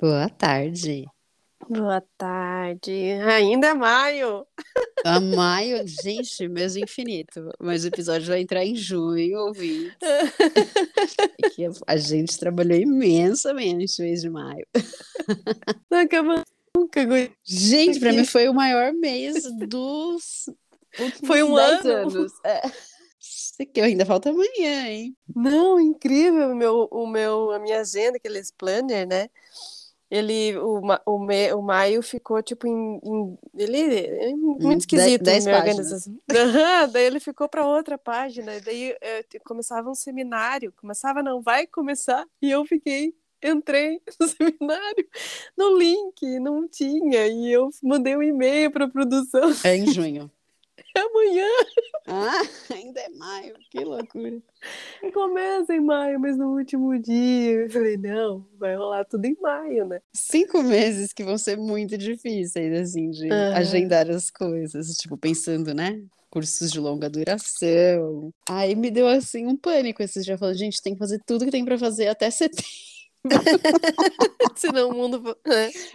Boa tarde. Boa tarde. Ainda é maio. A maio, gente, mês infinito. Mas o episódio vai entrar em junho, ouvi. que a gente trabalhou imensamente no mês de maio. Não acaba nunca. Gente, para mim foi o maior mês dos foi um ano. anos. É. Aqui ainda falta amanhã, hein? Não, incrível. O meu, o meu, a minha agenda, aqueles planner, né? Ele o, o, me, o maio ficou tipo em, em ele é muito esquisito dez, dez organização. Daí ele ficou para outra página daí é, começava um seminário começava não vai começar e eu fiquei entrei no seminário no link não tinha e eu mandei um e-mail para produção. É em junho amanhã. Ah, ainda é maio, que loucura. Começa em maio, mas no último dia. Eu falei, não, vai rolar tudo em maio, né? Cinco meses que vão ser muito difíceis, assim, de agendar as coisas. Tipo, pensando, né? Cursos de longa duração. Aí me deu, assim, um pânico esses dias. Falando, gente, tem que fazer tudo que tem para fazer até setembro. Senão o mundo.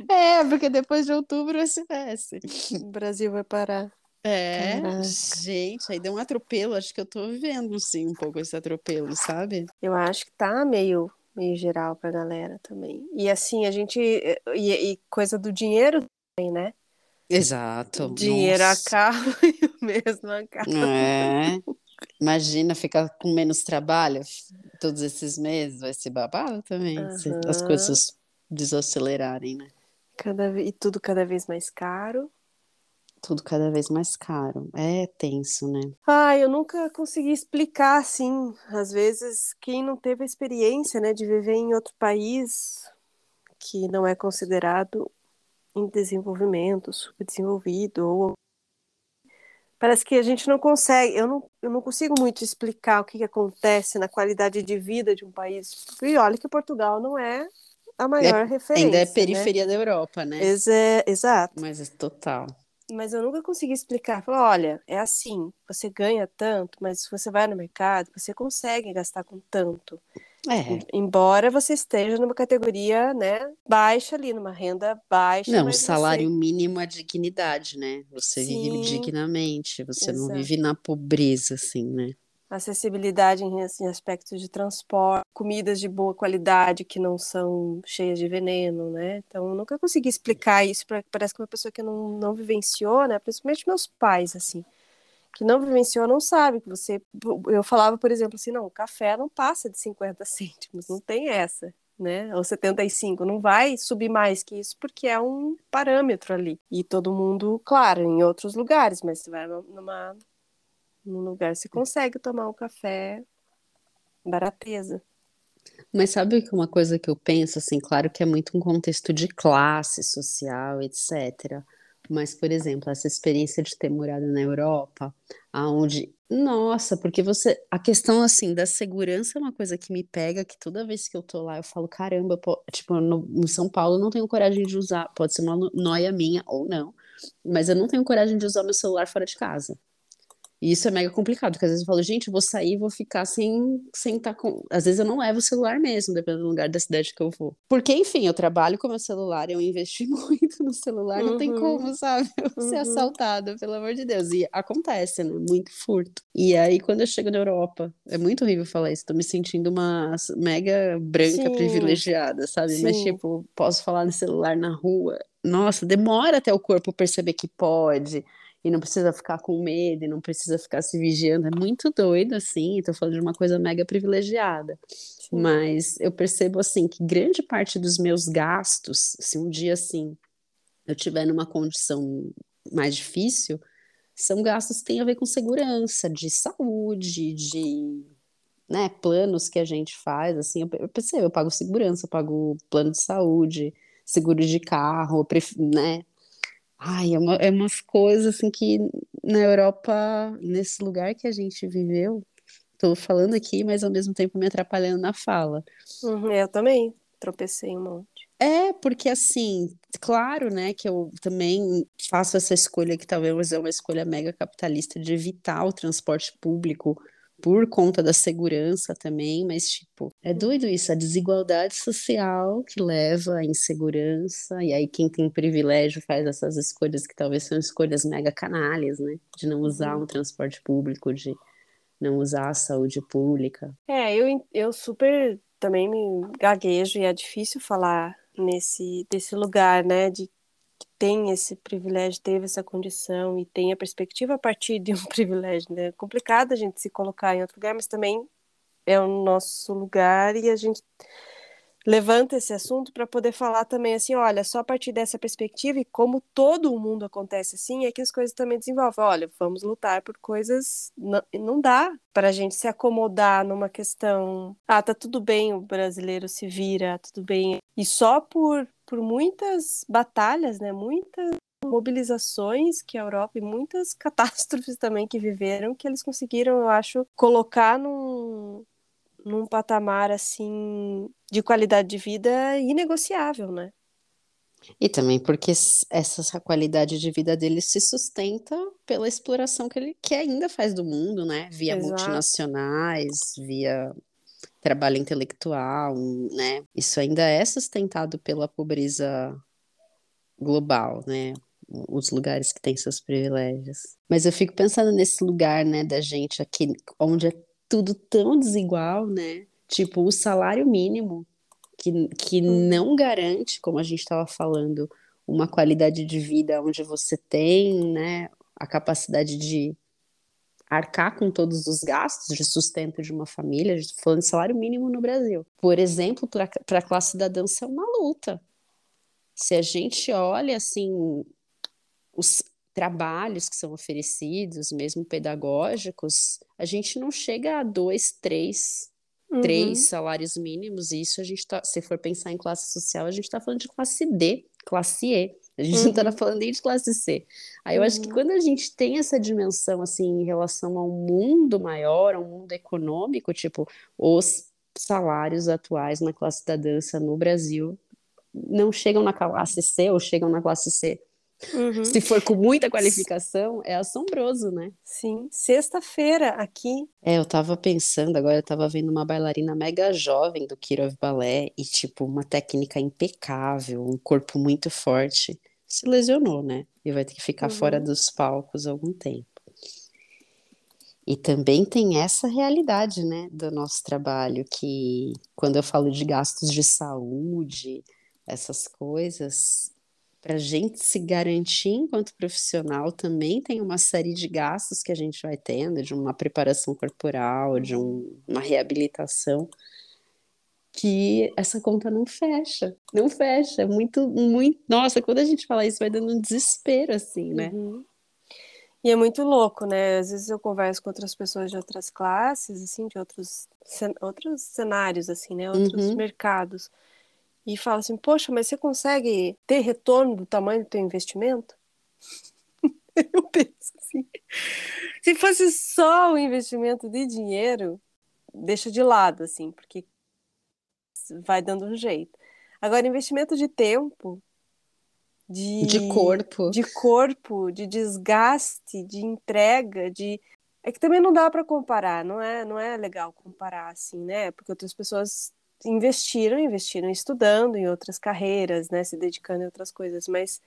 É. é, porque depois de outubro é semestre. O Brasil vai parar. É, Caraca. gente, aí deu um atropelo. Acho que eu tô vivendo, sim, um pouco esse atropelo, sabe? Eu acho que tá meio, meio geral pra galera também. E assim, a gente. E, e coisa do dinheiro também, né? Exato. Dinheiro Nossa. acaba e o mesmo acaba. É. Imagina ficar com menos trabalho todos esses meses, vai ser babado também. Uhum. Se as coisas desacelerarem, né? Cada, e tudo cada vez mais caro tudo cada vez mais caro. É tenso, né? Ah, eu nunca consegui explicar assim. Às vezes, quem não teve a experiência, né, de viver em outro país que não é considerado em desenvolvimento, subdesenvolvido ou parece que a gente não consegue, eu não, eu não consigo muito explicar o que, que acontece na qualidade de vida de um país. E olha que Portugal não é a maior é, referência. Ainda é periferia né? da Europa, né? Ex é, exato. Mas é total mas eu nunca consegui explicar. Falar, olha, é assim, você ganha tanto, mas se você vai no mercado, você consegue gastar com tanto. É. Embora você esteja numa categoria, né, baixa ali, numa renda baixa. Não, o salário você... mínimo é dignidade, né? Você Sim, vive dignamente, você exato. não vive na pobreza, assim, né? Acessibilidade em, em, aspectos de transporte, comidas de boa qualidade que não são cheias de veneno, né? Então, eu nunca consegui explicar isso para parece que uma pessoa que não, não vivenciou, né? Principalmente meus pais, assim, que não vivenciou não sabe que você. Eu falava, por exemplo, assim, não, o café não passa de 50 cêntimos, não tem essa. Né, ou 75, não vai subir mais que isso porque é um parâmetro ali. E todo mundo, claro, em outros lugares, mas você vai numa num lugar você consegue tomar um café barateza. Mas sabe que uma coisa que eu penso, assim, claro que é muito um contexto de classe social, etc. Mas, por exemplo, essa experiência de ter morado na Europa, aonde nossa, porque você a questão assim da segurança é uma coisa que me pega, que toda vez que eu tô lá eu falo, caramba, pô, tipo, no, em São Paulo eu não tenho coragem de usar, pode ser uma noia minha ou não, mas eu não tenho coragem de usar meu celular fora de casa. E isso é mega complicado, porque às vezes eu falo, gente, eu vou sair e vou ficar sem sem estar tá com. Às vezes eu não levo o celular mesmo, dependendo do lugar da cidade que eu vou. Porque, enfim, eu trabalho com meu celular, eu investi muito no celular, uhum. não tem uhum. como, sabe? Eu uhum. ser assaltada, pelo amor de Deus. E acontece, né? Muito furto. E aí, quando eu chego na Europa, é muito horrível falar isso, tô me sentindo uma mega branca Sim. privilegiada, sabe? Sim. Mas, tipo, posso falar no celular na rua. Nossa, demora até o corpo perceber que pode e não precisa ficar com medo, e não precisa ficar se vigiando. É muito doido, assim. Estou falando de uma coisa mega privilegiada. Sim. Mas eu percebo, assim, que grande parte dos meus gastos, se um dia, assim, eu tiver numa condição mais difícil, são gastos que têm a ver com segurança, de saúde, de né, planos que a gente faz, assim, eu, eu percebo, eu pago segurança, eu pago plano de saúde, seguro de carro, né, Ai, é, uma, é umas coisas assim que na Europa, nesse lugar que a gente viveu, tô falando aqui, mas ao mesmo tempo me atrapalhando na fala. Uhum, eu também tropecei um monte. É, porque assim, claro, né, que eu também faço essa escolha que talvez é uma escolha mega capitalista de evitar o transporte público por conta da segurança também, mas tipo, é doido isso, a desigualdade social que leva à insegurança, e aí quem tem privilégio faz essas escolhas que talvez são escolhas mega canalhas, né? De não usar uhum. um transporte público, de não usar a saúde pública. É, eu, eu super também me gaguejo e é difícil falar nesse desse lugar, né, de tem esse privilégio, teve essa condição e tem a perspectiva a partir de um privilégio, né? É complicado a gente se colocar em outro lugar, mas também é o nosso lugar e a gente levanta esse assunto para poder falar também assim, olha, só a partir dessa perspectiva e como todo o mundo acontece assim, é que as coisas também desenvolvem. Olha, vamos lutar por coisas, não, não dá para a gente se acomodar numa questão, ah, tá tudo bem, o brasileiro se vira, tudo bem. E só por por muitas batalhas, né, muitas mobilizações que a Europa e muitas catástrofes também que viveram, que eles conseguiram, eu acho, colocar num, num patamar assim de qualidade de vida inegociável, né? E também porque essa qualidade de vida dele se sustenta pela exploração que ele que ainda faz do mundo, né? Via Exato. multinacionais, via trabalho intelectual, né? Isso ainda é sustentado pela pobreza global, né? Os lugares que têm seus privilégios. Mas eu fico pensando nesse lugar, né, da gente aqui, onde é tudo tão desigual, né? Tipo, o salário mínimo, que, que hum. não garante, como a gente estava falando, uma qualidade de vida onde você tem, né, a capacidade de arcar com todos os gastos de sustento de uma família, falando de salário mínimo no Brasil. Por exemplo, para a classe da dança é uma luta. Se a gente olha assim os trabalhos que são oferecidos, mesmo pedagógicos, a gente não chega a dois, três, uhum. três salários mínimos. E isso a gente tá, se for pensar em classe social, a gente está falando de classe D, classe E. A gente uhum. não tá falando nem de classe C. Aí eu uhum. acho que uhum. quando a gente tem essa dimensão, assim, em relação ao mundo maior, ao mundo econômico, tipo, os salários atuais na classe da dança no Brasil não chegam na classe C ou chegam na classe C. Uhum. Se for com muita qualificação, é assombroso, né? Sim. Sexta-feira aqui. É, eu tava pensando, agora eu tava vendo uma bailarina mega jovem do Kirov Ballet e, tipo, uma técnica impecável, um corpo muito forte. Se lesionou, né? E vai ter que ficar uhum. fora dos palcos algum tempo. E também tem essa realidade, né, do nosso trabalho, que quando eu falo de gastos de saúde, essas coisas, para a gente se garantir enquanto profissional, também tem uma série de gastos que a gente vai tendo, de uma preparação corporal, de um, uma reabilitação, que essa conta não fecha, não fecha, é muito, muito, nossa, quando a gente fala isso vai dando um desespero, assim, né? Uhum. E é muito louco, né? Às vezes eu converso com outras pessoas de outras classes, assim, de outros, outros cenários, assim, né? Outros uhum. mercados e fala assim: Poxa, mas você consegue ter retorno do tamanho do teu investimento? Eu penso assim. Se fosse só o investimento de dinheiro, deixa de lado, assim, porque vai dando um jeito. Agora, investimento de tempo, de, de corpo, de corpo, de desgaste, de entrega, de é que também não dá para comparar, não é, não é legal comparar assim, né? Porque outras pessoas investiram, investiram estudando em outras carreiras, né, se dedicando em outras coisas, mas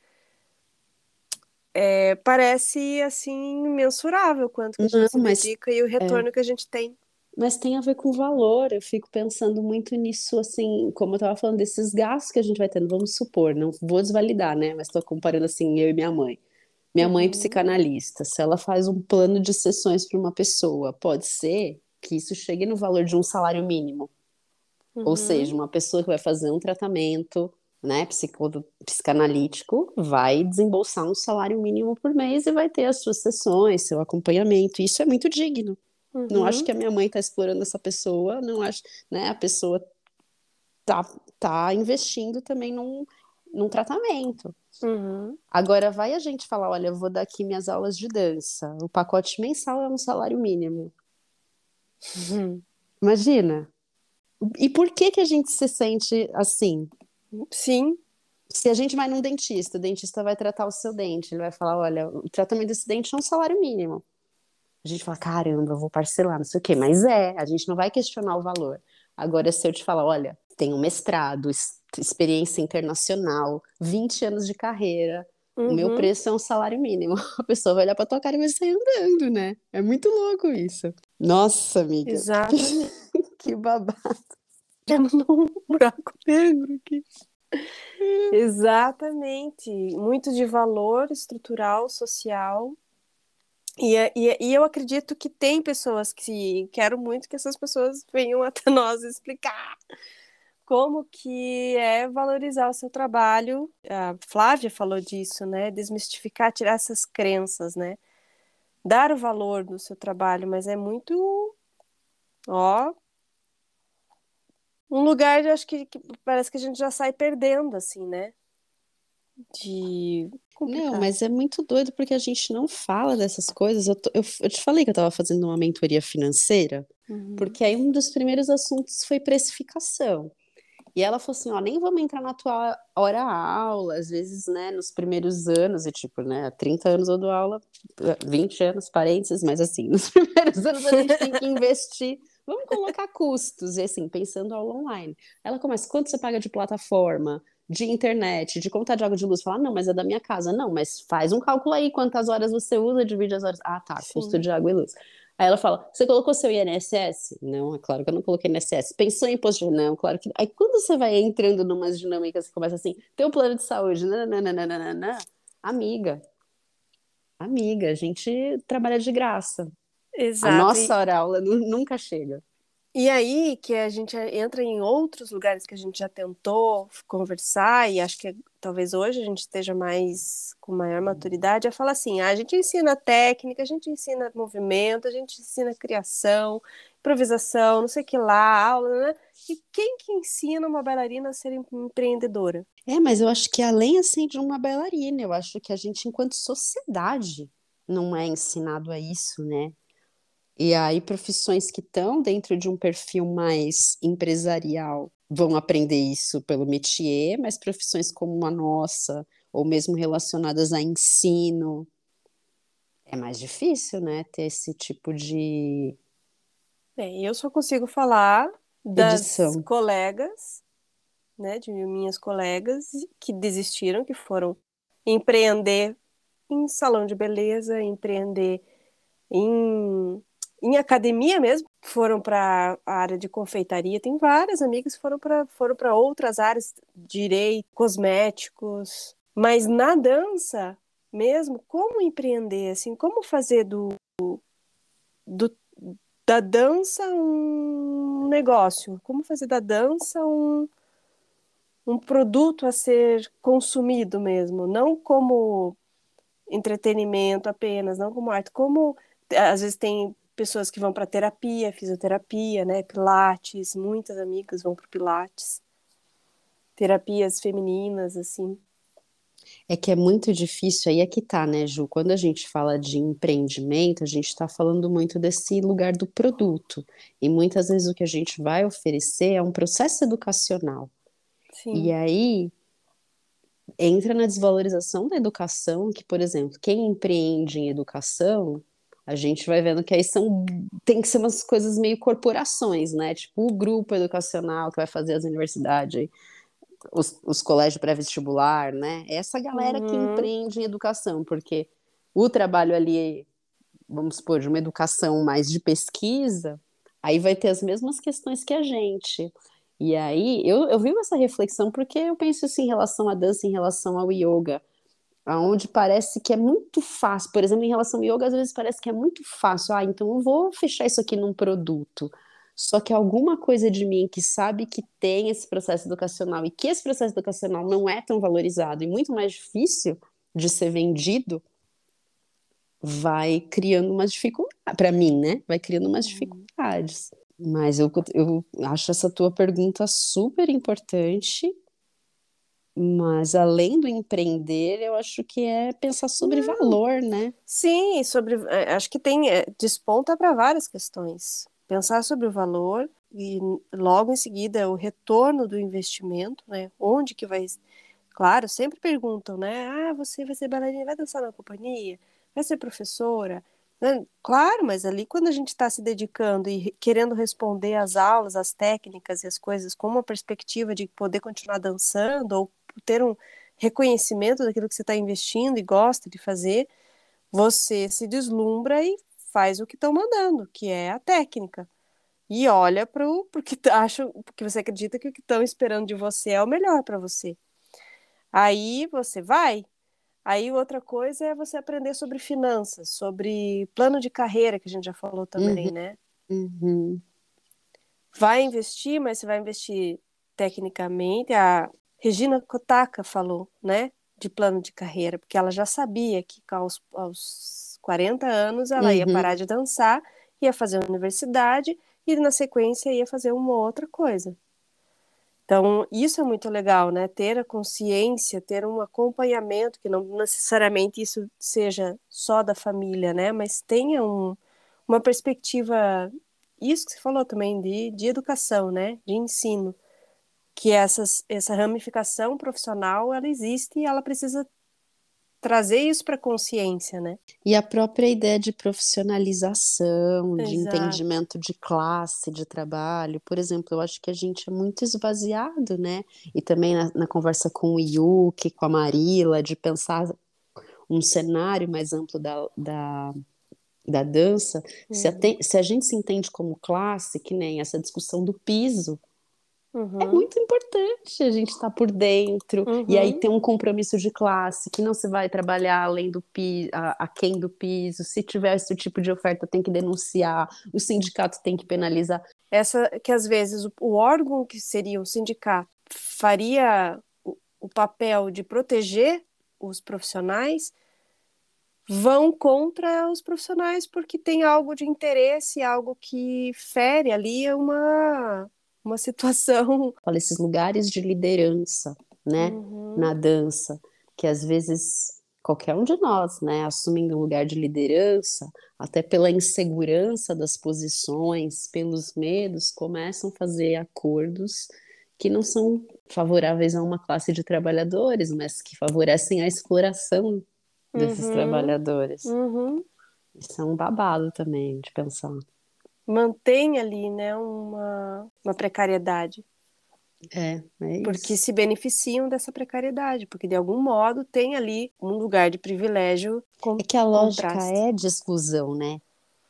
é, parece assim mensurável quanto que a gente não, se dedica e o retorno é. que a gente tem. Mas tem a ver com valor. Eu fico pensando muito nisso, assim, como eu estava falando desses gastos que a gente vai tendo. Vamos supor, não vou desvalidar, né? Mas estou comparando assim eu e minha mãe. Minha mãe é uhum. psicanalista. Se ela faz um plano de sessões para uma pessoa, pode ser que isso chegue no valor de um salário mínimo. Uhum. Ou seja, uma pessoa que vai fazer um tratamento né, psico, psicanalítico vai desembolsar um salário mínimo por mês e vai ter as suas sessões, seu acompanhamento. Isso é muito digno. Uhum. Não acho que a minha mãe está explorando essa pessoa, não acho, né, a pessoa tá, tá investindo também num, num tratamento. Uhum. Agora vai a gente falar, olha, eu vou dar aqui minhas aulas de dança, o pacote mensal é um salário mínimo. Uhum. Imagina. E por que que a gente se sente assim? Sim. Se a gente vai num dentista, o dentista vai tratar o seu dente, ele vai falar, olha, o tratamento desse dente é um salário mínimo. A gente fala, caramba, eu vou parcelar, não sei o quê, mas é, a gente não vai questionar o valor. Agora, se eu te falar, olha, tem um mestrado, experiência internacional, 20 anos de carreira, uhum. o meu uhum. preço é um salário mínimo. A pessoa vai olhar pra tua cara e vai sair andando, né? É muito louco isso. Nossa, amiga. Exatamente. Que babado. Temos um buraco negro aqui. Exatamente. Muito de valor estrutural, social. E, e, e, eu acredito que tem pessoas que quero muito que essas pessoas venham até nós explicar como que é valorizar o seu trabalho. A Flávia falou disso, né? Desmistificar, tirar essas crenças, né? Dar o valor do seu trabalho, mas é muito, ó, um lugar, eu acho que, que, parece que a gente já sai perdendo, assim, né? De. Complicado. Não, mas é muito doido porque a gente não fala dessas coisas. Eu, tô, eu, eu te falei que eu estava fazendo uma mentoria financeira, uhum. porque aí um dos primeiros assuntos foi precificação. E ela falou assim, ó, nem vamos entrar na tua hora aula, às vezes, né, nos primeiros anos, e tipo, né, 30 anos eu dou aula, 20 anos, parênteses, mas assim, nos primeiros anos a gente tem que investir, vamos colocar custos, e assim, pensando aula online. Ela começa, quanto você paga de plataforma, de internet, de conta de água de luz? Fala, não, mas é da minha casa. Não, mas faz um cálculo aí, quantas horas você usa, divide as horas. Ah, tá, Sim. custo de água e luz. Aí ela fala: Você colocou seu INSS? Não, é claro que eu não coloquei INSS. Pensou em imposto de Não, claro que. Aí quando você vai entrando numas dinâmicas que começa assim: Tem um plano de saúde, nananana, amiga. Amiga, a gente trabalha de graça. Exato. A nossa hora aula nunca chega. E aí que a gente entra em outros lugares que a gente já tentou conversar, e acho que talvez hoje a gente esteja mais com maior maturidade, é falar assim: ah, a gente ensina técnica, a gente ensina movimento, a gente ensina criação, improvisação, não sei o que lá, aula, né? E quem que ensina uma bailarina a ser empreendedora? É, mas eu acho que além assim de uma bailarina, eu acho que a gente, enquanto sociedade, não é ensinado a isso, né? E aí, profissões que estão dentro de um perfil mais empresarial vão aprender isso pelo métier, mas profissões como a nossa, ou mesmo relacionadas a ensino, é mais difícil, né? Ter esse tipo de. Bem, eu só consigo falar das Edição. colegas, né? De minhas colegas que desistiram, que foram empreender em salão de beleza, empreender em em academia mesmo, foram para a área de confeitaria. Tem várias amigas que foram para foram outras áreas, direito, cosméticos. Mas na dança mesmo, como empreender, assim, como fazer do, do da dança um negócio, como fazer da dança um, um produto a ser consumido mesmo, não como entretenimento apenas, não como arte, como às vezes tem pessoas que vão para terapia, fisioterapia, né, pilates, muitas amigas vão para pilates. Terapias femininas assim. É que é muito difícil, aí é que tá, né, Ju? Quando a gente fala de empreendimento, a gente está falando muito desse lugar do produto. E muitas vezes o que a gente vai oferecer é um processo educacional. Sim. E aí entra na desvalorização da educação, que, por exemplo, quem empreende em educação, a gente vai vendo que aí são tem que ser umas coisas meio corporações, né? Tipo o grupo educacional que vai fazer as universidades os, os colégios pré-vestibular, né? Essa galera uhum. que empreende em educação, porque o trabalho ali, vamos supor, de uma educação mais de pesquisa, aí vai ter as mesmas questões que a gente. E aí, eu, eu vivo essa reflexão porque eu penso assim em relação à dança, em relação ao yoga, aonde parece que é muito fácil, por exemplo, em relação ao yoga, às vezes parece que é muito fácil, ah, então eu vou fechar isso aqui num produto. Só que alguma coisa de mim que sabe que tem esse processo educacional e que esse processo educacional não é tão valorizado e muito mais difícil de ser vendido, vai criando umas dificuldades, para mim, né? Vai criando umas uhum. dificuldades. Mas eu, eu acho essa tua pergunta super importante. Mas além do empreender, eu acho que é pensar sobre Não. valor, né? Sim, sobre. É, acho que tem. É, desponta para várias questões pensar sobre o valor e logo em seguida o retorno do investimento, né? Onde que vai Claro, sempre perguntam, né? Ah, você vai ser bailarina, vai dançar na companhia, vai ser professora. Né? Claro, mas ali quando a gente está se dedicando e querendo responder às aulas, às técnicas e as coisas com uma perspectiva de poder continuar dançando ou ter um reconhecimento daquilo que você está investindo e gosta de fazer, você se deslumbra e faz o que estão mandando, que é a técnica. E olha para o porque acha, porque você acredita que o que estão esperando de você é o melhor para você. Aí você vai. Aí outra coisa é você aprender sobre finanças, sobre plano de carreira, que a gente já falou também, uhum. né? Uhum. Vai investir, mas você vai investir tecnicamente. A Regina Kotaka falou, né? De plano de carreira, porque ela já sabia que aos, aos 40 anos, ela uhum. ia parar de dançar, ia fazer universidade e na sequência ia fazer uma outra coisa. Então, isso é muito legal, né? Ter a consciência, ter um acompanhamento, que não necessariamente isso seja só da família, né? Mas tenha um, uma perspectiva, isso que você falou também, de, de educação, né? De ensino. Que essas, essa ramificação profissional, ela existe e ela precisa trazer isso para a consciência, né? E a própria ideia de profissionalização, Exato. de entendimento de classe, de trabalho. Por exemplo, eu acho que a gente é muito esvaziado, né? E também na, na conversa com o Yuki, com a Marila, de pensar um cenário mais amplo da, da, da dança. Uhum. Se, a, se a gente se entende como classe, que nem essa discussão do piso, uhum. É muito importante a gente estar tá por dentro. Uhum. E aí uhum. tem um compromisso de classe, que não se vai trabalhar além do piso, a, a quem do piso. Se tiver esse tipo de oferta, tem que denunciar, o sindicato tem que penalizar. Essa que às vezes o, o órgão que seria o sindicato faria o, o papel de proteger os profissionais vão contra os profissionais porque tem algo de interesse, algo que fere ali uma uma situação. Fala esses lugares de liderança, né, uhum. na dança, que às vezes qualquer um de nós, né, assumindo um lugar de liderança, até pela insegurança das posições, pelos medos, começam a fazer acordos que não são favoráveis a uma classe de trabalhadores, mas que favorecem a exploração desses uhum. trabalhadores. Uhum. Isso é um babado também de pensar mantém ali né, uma, uma precariedade. É, é isso. Porque se beneficiam dessa precariedade, porque de algum modo tem ali um lugar de privilégio. Com, é que a lógica contraste. é de exclusão, né?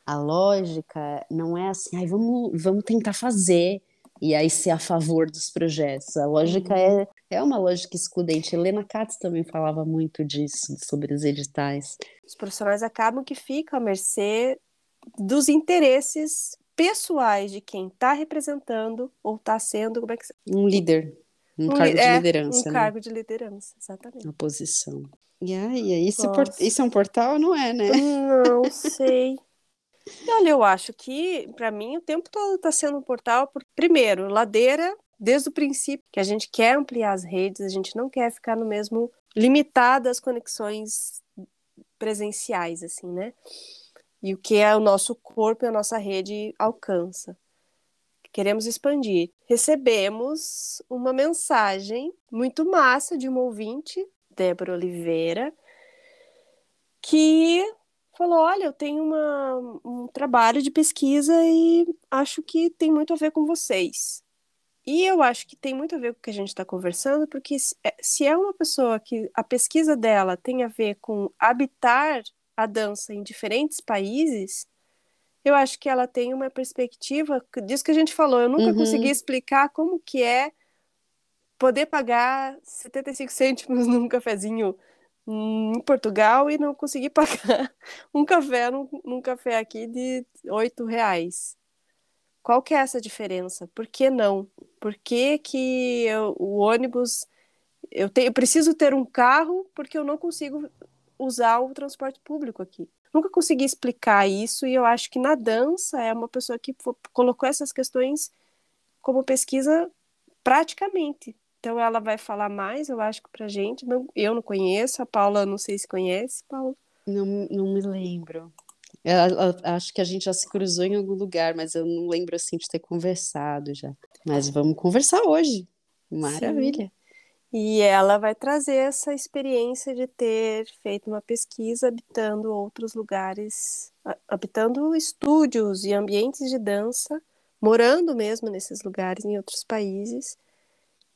A lógica não é assim, ai, vamos, vamos tentar fazer e aí ser a favor dos projetos. A lógica uhum. é, é uma lógica excludente. Helena Katz também falava muito disso, sobre os editais. Os profissionais acabam que ficam à mercê dos interesses pessoais de quem está representando ou está sendo como é que um líder um, um cargo de é, liderança um né? cargo de liderança exatamente. Uma posição. E aí isso, isso é um portal não é né? Não sei. Olha eu acho que para mim o tempo todo está sendo um portal por primeiro ladeira desde o princípio que a gente quer ampliar as redes a gente não quer ficar no mesmo limitada às conexões presenciais, assim, né? E o que é o nosso corpo e a nossa rede alcança. Queremos expandir. Recebemos uma mensagem muito massa de uma ouvinte, Débora Oliveira, que falou: Olha, eu tenho uma, um trabalho de pesquisa e acho que tem muito a ver com vocês. E eu acho que tem muito a ver com o que a gente está conversando, porque se é, é uma pessoa que a pesquisa dela tem a ver com habitar a dança em diferentes países, eu acho que ela tem uma perspectiva disso que a gente falou. Eu nunca uhum. consegui explicar como que é poder pagar 75 cêntimos num cafezinho em Portugal e não conseguir pagar um café num, num café aqui de 8 reais. Qual que é essa diferença? Por que não? Por que, que eu, o ônibus. Eu, te, eu preciso ter um carro porque eu não consigo usar o transporte público aqui. Nunca consegui explicar isso e eu acho que na dança é uma pessoa que colocou essas questões como pesquisa praticamente. Então ela vai falar mais, eu acho que pra gente. Não, eu não conheço, a Paula não sei se conhece, Paula. Não, não me lembro. Eu, eu, acho que a gente já se cruzou em algum lugar, mas eu não lembro assim de ter conversado já. Mas vamos conversar hoje. Maravilha. Sim. E ela vai trazer essa experiência de ter feito uma pesquisa habitando outros lugares, habitando estúdios e ambientes de dança, morando mesmo nesses lugares em outros países.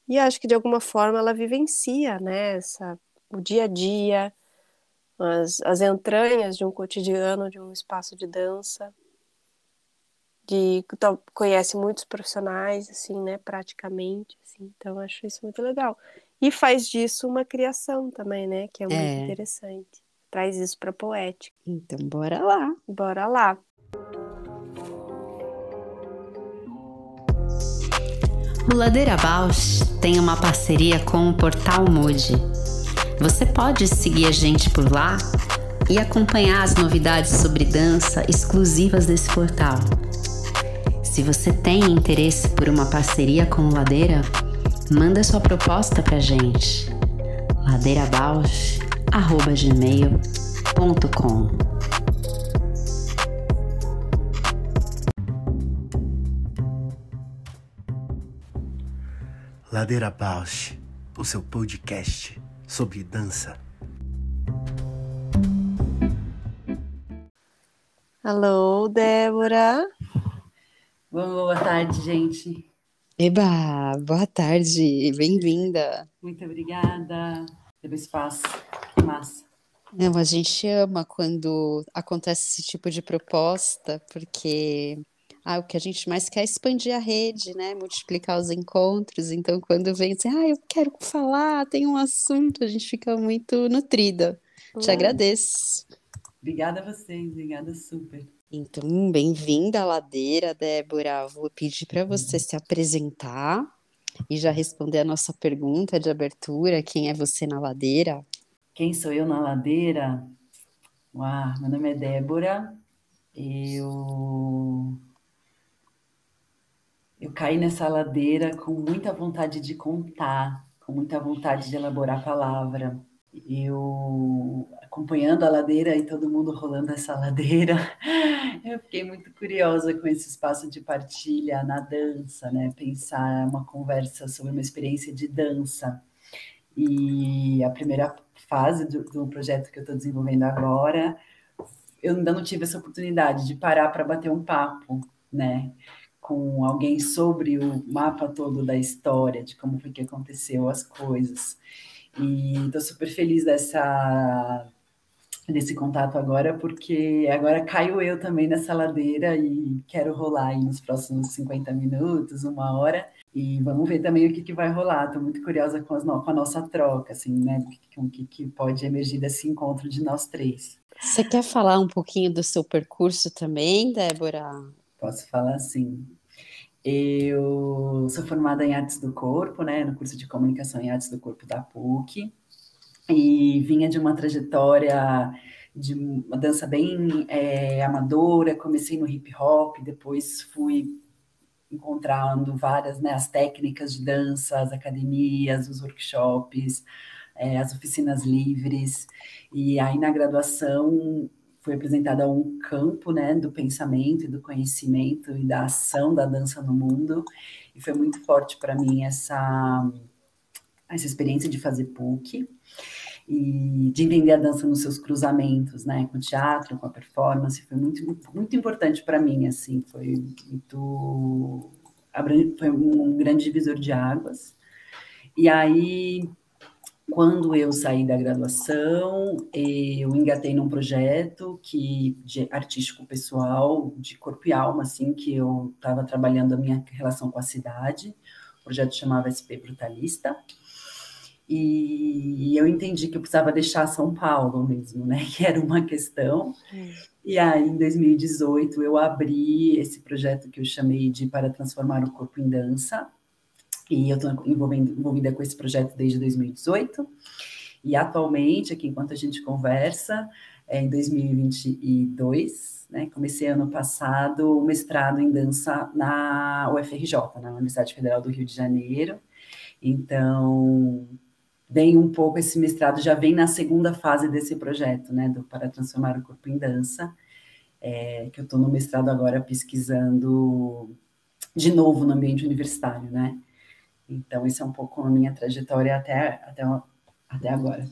E acho que de alguma forma ela vivencia, né, essa, o dia a dia, as, as entranhas de um cotidiano, de um espaço de dança, de conhece muitos profissionais, assim, né, praticamente, assim, então acho isso muito legal. E faz disso uma criação também, né, que é muito é. interessante. Traz isso para poética. Então, bora lá. Bora lá. O Ladeira Bausch tem uma parceria com o Portal Mude você pode seguir a gente por lá e acompanhar as novidades sobre dança exclusivas desse portal. Se você tem interesse por uma parceria com o Ladeira, manda sua proposta pra gente. ladeirabausch@gmail.com Ladeira Bausch, o seu podcast sobre dança. Alô, Débora. Boa tarde, gente. Eba, boa tarde, bem-vinda. Muito obrigada pelo espaço, massa. Não, a gente ama quando acontece esse tipo de proposta, porque ah, o que a gente mais quer é expandir a rede, né? Multiplicar os encontros. Então, quando vem assim, ah, eu quero falar, tem um assunto, a gente fica muito nutrida. Te agradeço. Obrigada a vocês, obrigada super. Então, bem-vinda à ladeira, Débora. Vou pedir para você se apresentar e já responder a nossa pergunta de abertura: quem é você na ladeira? Quem sou eu na ladeira? Uau, meu nome é Débora. Eu eu caí nessa ladeira com muita vontade de contar, com muita vontade de elaborar a palavra. Eu acompanhando a ladeira e todo mundo rolando essa ladeira, eu fiquei muito curiosa com esse espaço de partilha na dança, né? Pensar uma conversa sobre uma experiência de dança. E a primeira fase do, do projeto que eu estou desenvolvendo agora, eu ainda não tive essa oportunidade de parar para bater um papo, né? com alguém sobre o mapa todo da história, de como foi que aconteceu as coisas. E estou super feliz dessa desse contato agora, porque agora caio eu também nessa ladeira e quero rolar aí nos próximos 50 minutos, uma hora, e vamos ver também o que, que vai rolar. Estou muito curiosa com, as, com, a nossa troca, assim, né? Com o que, que pode emergir desse encontro de nós três. Você quer falar um pouquinho do seu percurso também, Débora? Posso falar sim. Eu sou formada em Artes do Corpo, né, no curso de Comunicação em Artes do Corpo da PUC, e vinha de uma trajetória de uma dança bem é, amadora, comecei no hip hop, depois fui encontrando várias, né, as técnicas de dança, as academias, os workshops, é, as oficinas livres, e aí na graduação foi apresentada um campo né, do pensamento e do conhecimento e da ação da dança no mundo, e foi muito forte para mim essa, essa experiência de fazer PUC e de entender a dança nos seus cruzamentos, né, com o teatro, com a performance, foi muito, muito importante para mim, assim, foi muito, foi um grande divisor de águas, e aí, quando eu saí da graduação, eu engatei num projeto que de artístico pessoal, de corpo e alma, assim, que eu estava trabalhando a minha relação com a cidade. O projeto chamava SP Brutalista. E eu entendi que eu precisava deixar São Paulo mesmo, né? Que era uma questão. E aí, em 2018, eu abri esse projeto que eu chamei de Para Transformar o Corpo em Dança, e eu estou envolvida com esse projeto desde 2018. E atualmente, aqui enquanto a gente conversa, é em 2022, né, comecei ano passado o mestrado em dança na UFRJ, na Universidade Federal do Rio de Janeiro. Então, vem um pouco esse mestrado, já vem na segunda fase desse projeto, né, do Para Transformar o Corpo em Dança, é, que eu estou no mestrado agora pesquisando de novo no ambiente universitário, né, então, isso é um pouco a minha trajetória até, até, até agora.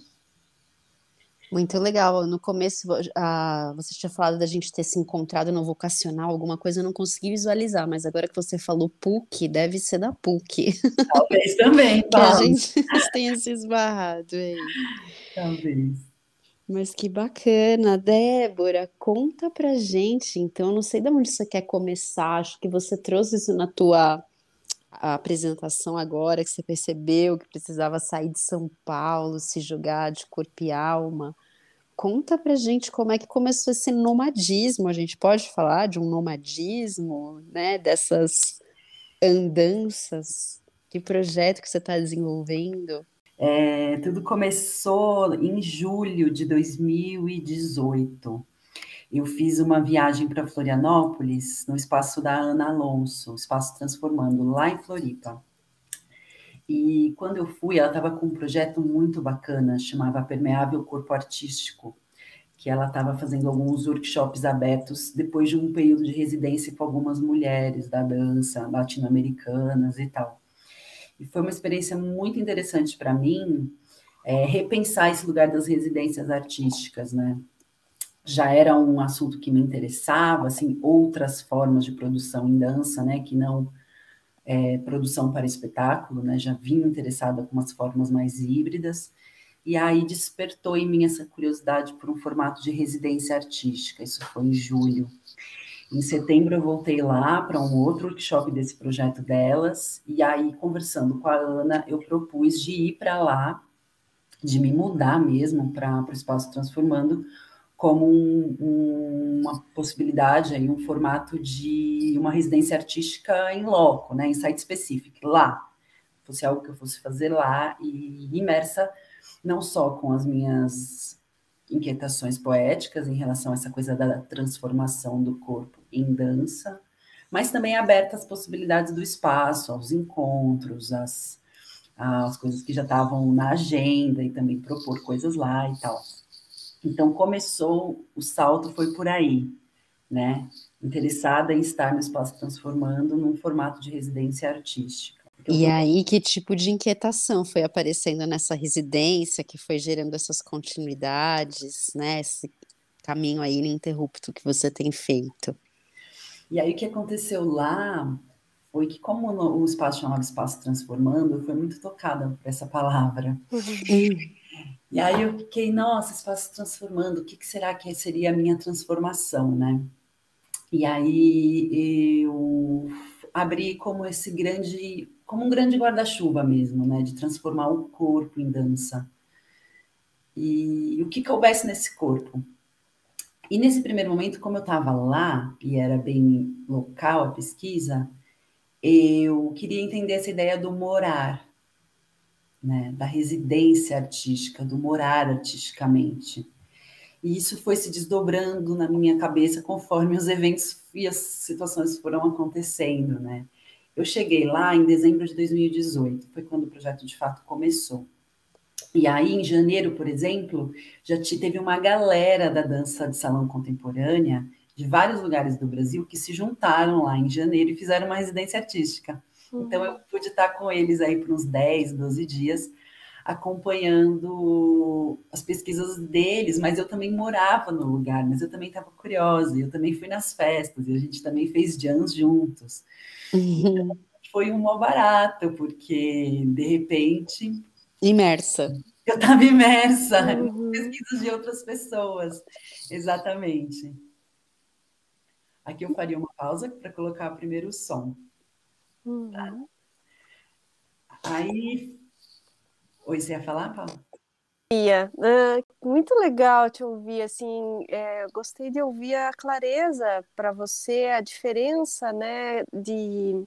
Muito legal. No começo, a, você tinha falado da gente ter se encontrado no vocacional, alguma coisa eu não consegui visualizar, mas agora que você falou PUC, deve ser da PUC. Talvez também, que a gente tenha se esbarrado aí. Talvez. Mas que bacana, Débora, conta pra gente, então, não sei de onde você quer começar, acho que você trouxe isso na tua a apresentação agora, que você percebeu que precisava sair de São Paulo, se jogar de corpo e alma. Conta pra gente como é que começou esse nomadismo. A gente pode falar de um nomadismo, né? Dessas andanças. Que projeto que você está desenvolvendo? É, tudo começou em julho de 2018 eu fiz uma viagem para Florianópolis, no espaço da Ana Alonso, Espaço Transformando, lá em Floripa. E quando eu fui, ela estava com um projeto muito bacana, chamava Permeável Corpo Artístico, que ela estava fazendo alguns workshops abertos depois de um período de residência com algumas mulheres da dança latino-americanas e tal. E foi uma experiência muito interessante para mim é, repensar esse lugar das residências artísticas, né? Já era um assunto que me interessava, assim, outras formas de produção em dança, né, que não é, produção para espetáculo, né, já vinha interessada com umas formas mais híbridas, e aí despertou em mim essa curiosidade por um formato de residência artística, isso foi em julho. Em setembro eu voltei lá para um outro workshop desse projeto delas, e aí conversando com a Ana, eu propus de ir para lá, de me mudar mesmo para o Espaço Transformando, como um, um, uma possibilidade, aí, um formato de uma residência artística em loco, né, em site específico, lá. Fosse algo que eu fosse fazer lá e imersa não só com as minhas inquietações poéticas em relação a essa coisa da transformação do corpo em dança, mas também aberta às possibilidades do espaço, aos encontros, às, às coisas que já estavam na agenda e também propor coisas lá e tal. Então começou, o salto foi por aí, né? Interessada em estar no espaço transformando num formato de residência artística. E aí, que tipo de inquietação foi aparecendo nessa residência que foi gerando essas continuidades, né? Esse caminho aí ininterrupto que você tem feito. E aí, o que aconteceu lá foi que, como o espaço chamava Espaço Transformando, eu fui muito tocada por essa palavra. Uhum. E aí eu fiquei, nossa, espaço transformando, o que, que será que seria a minha transformação, né? E aí eu abri como esse grande, como um grande guarda-chuva mesmo, né? De transformar o corpo em dança. E o que coubesse nesse corpo. E nesse primeiro momento, como eu estava lá, e era bem local a pesquisa, eu queria entender essa ideia do morar, né, da residência artística, do morar artisticamente. E isso foi se desdobrando na minha cabeça conforme os eventos e as situações foram acontecendo, né? Eu cheguei lá em dezembro de 2018, foi quando o projeto de fato começou. E aí, em janeiro, por exemplo, já teve uma galera da dança de salão contemporânea de vários lugares do Brasil que se juntaram lá em janeiro e fizeram uma residência artística. Uhum. Então, eu pude estar com eles aí por uns 10, 12 dias, acompanhando as pesquisas deles, mas eu também morava no lugar, mas eu também estava curiosa, eu também fui nas festas, e a gente também fez jams juntos. Uhum. Foi um mó barato, porque, de repente, Imersa. Eu estava imersa uhum. em pesquisas de outras pessoas. Exatamente. Aqui eu faria uma pausa para colocar primeiro o som. Uhum. Tá? Aí. Oi, você ia falar, Paula? Ia. Uh, muito legal te ouvir, assim, é, gostei de ouvir a clareza para você, a diferença, né, de...